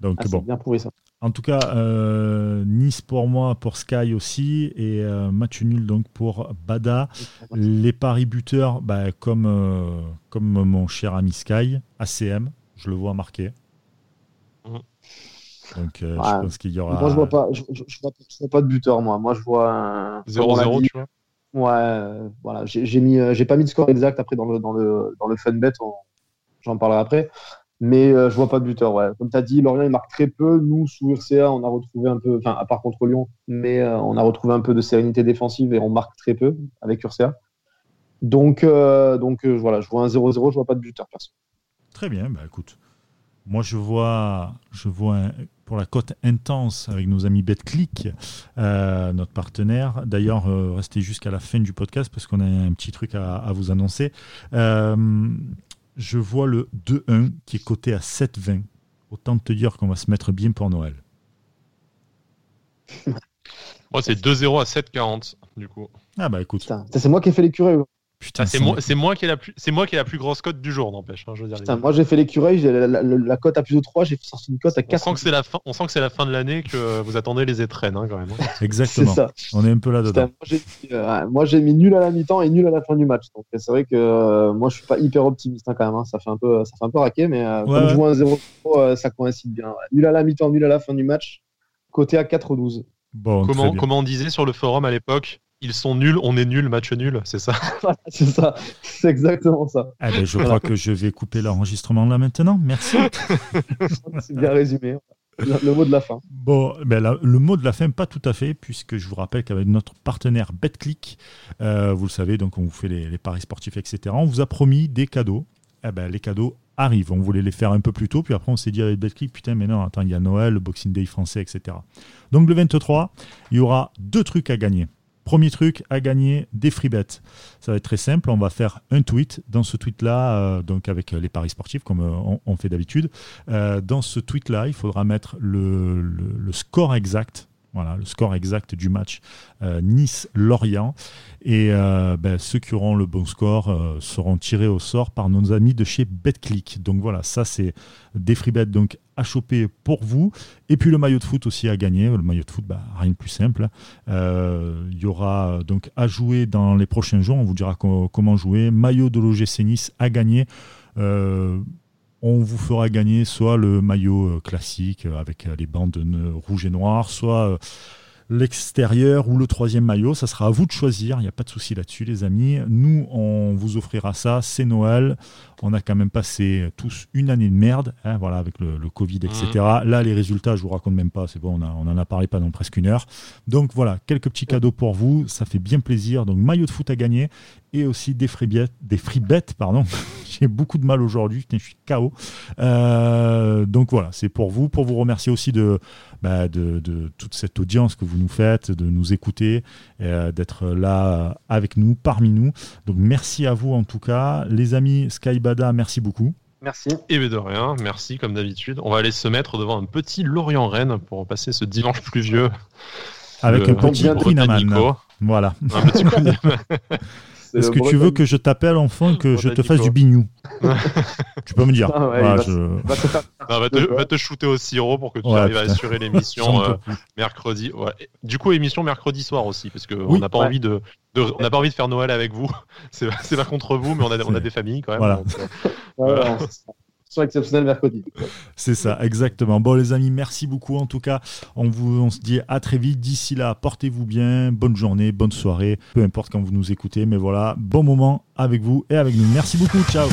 donc Ah, c'est bon. bien pourri, ça. En tout cas, euh, Nice pour moi, pour Sky aussi, et euh, match nul donc pour Bada. Les paris buteurs, bah, comme, euh, comme mon cher ami Sky, ACM, je le vois marqué. Mhm. Donc euh, Ouais. je pense qu'il y aura. Moi, je vois pas, je, je- je vois, je vois pas de buteur, moi. Moi, je vois un. comme on l'a 0-0, dit, tu vois. Ouais, euh, voilà. J'ai mis, j'ai pas mis de score exact après dans le dans le dans le fun bet. on- J'en parlerai après. Mais euh, je vois pas de buteur. Ouais. Comme tu as dit, Lorient il marque très peu. Nous sous URCA, on a retrouvé un peu, enfin à part contre Lyon, mais euh, on a retrouvé un peu de sérénité défensive et on marque très peu avec URCA. Donc euh, donc euh, voilà, je vois un 0-0, je vois pas de buteur perso. Très bien, bah écoute. Moi, je vois, je vois pour la cote intense avec nos amis BetClick, notre partenaire. D'ailleurs, restez jusqu'à la fin du podcast parce qu'on a un petit truc à, vous annoncer. Je vois le 2-1 qui est coté à 7,20. Autant te dire qu'on va se mettre bien pour Noël. Moi, c'est 2-0 à 7-40, du coup. Ah bah écoute, Putain, c'est moi qui ai fait l'écureuil. Putain, c'est moi, me- c'est moi qui ai la plus, c'est moi qui ai la plus grosse cote du jour, n'empêche. hein, je veux dire, Putain, moi j'ai fait l'écureuil, j'ai la, la- la- la cote à plus de 3, j'ai sorti une cote à on 4. sent que c'est la fin, on sent que c'est la fin de l'année que vous attendez les étrennes, hein, quand même. C'est exactement. ça. On est un peu Putain, là-dedans. moi, j'ai mis, euh, moi, j'ai mis nul à la mi-temps et nul à la fin du match. Donc c'est vrai que euh, moi je suis pas hyper optimiste hein, quand même. hein. Ça fait un peu, ça fait un peu raquer, mais euh, Ouais, comme ouais. je vois un 0 euh, ça coïncide bien. ouais. Nul à la mi-temps, nul à la fin du match. Côté à 4-12. Bon, très Comment, comment on disait sur le forum à l'époque Ils sont nuls, on est nuls, match nul, c'est ça Voilà, c'est ça, c'est exactement ça. Eh ben, je crois que je vais couper l'enregistrement là maintenant. Merci. C'est bien résumé. Le, le mot de la fin. Bon, ben là, le mot de la fin, pas tout à fait, puisque je vous rappelle qu'avec notre partenaire BetClick, euh, vous le savez, donc on vous fait les, les paris sportifs, etc. On vous a promis des cadeaux. Eh ben, les cadeaux arrivent. On voulait les faire un peu plus tôt, puis après on s'est dit avec BetClick, putain, mais non, attends, il y a Noël, le Boxing Day français, etc. Donc le 23, il y aura deux trucs à gagner. Premier truc à gagner des free bets. Ça va être très simple. On va faire un tweet. Dans ce tweet-là, euh, donc avec les paris sportifs, comme euh, on, fait d'habitude, euh, dans ce tweet-là, il faudra mettre le, score exact. Voilà, le score exact du match euh, Nice-Lorient. Et euh, ben, ceux qui auront le bon score euh, seront tirés au sort par nos amis de chez BetClick. Donc voilà, ça c'est des free bets à choper pour vous. Et puis le maillot de foot aussi à gagner. Le maillot de foot, bah, rien de plus simple. Euh, Il y aura donc à jouer dans les prochains jours. On vous dira co- comment jouer. Maillot de l'OGC Nice à gagner. Euh, on vous fera gagner soit le maillot euh, classique avec les bandes rouges et noires, soit l'extérieur ou le troisième maillot. Ça sera à vous de choisir. Il n'y a pas de souci là-dessus, les amis. Nous, on vous offrira ça. C'est Noël. On a quand même passé tous une année de merde, hein, voilà, avec le, le Covid, etc. Là, les résultats, je vous raconte même pas. C'est bon, on, a- on en a parlé pendant presque une heure. Donc voilà, quelques petits cadeaux pour vous. Ça fait bien plaisir. Donc maillot de foot à gagner et aussi des free bets, des free bets, pardon. J'ai beaucoup de mal aujourd'hui. Je suis KO. Euh, donc voilà, c'est pour vous, pour vous remercier aussi de, bah, de, de toute cette audience que vous nous faites, de nous écouter, euh, d'être là euh, avec nous, parmi nous. Donc merci à vous en tout cas. Les amis Skybada, merci beaucoup. Merci. Et de rien, merci comme d'habitude. On va aller se mettre devant un petit Lorient-Rennes pour passer ce dimanche pluvieux. Avec un petit. Voilà. Un petit coup de- Est-ce que tu veux que je t'appelle enfin que je te fasse du bignou Tu peux me dire. Ah ouais, Voilà, il va je- se- va se faire- Non, va, te, va te shooter au sirop pour que tu Ouais, arrives à assurer l'émission euh, mercredi. Ouais. Et Du coup, émission mercredi soir aussi, parce qu'on Oui. n'a pas Ouais. envie de, de- on n'a pas envie de faire Noël avec vous. C'est c'est pas contre vous, mais on a, on a des familles quand même. Voilà. donc, euh, Sont exceptionnels mercredi. C'est ça, exactement. Bon, les amis, merci beaucoup. En tout cas, on, vous, on se dit à très vite. D'ici là, portez-vous bien. Bonne journée, bonne soirée. Peu importe quand vous nous écoutez. Mais voilà, bon moment avec vous et avec nous. Merci beaucoup. Ciao.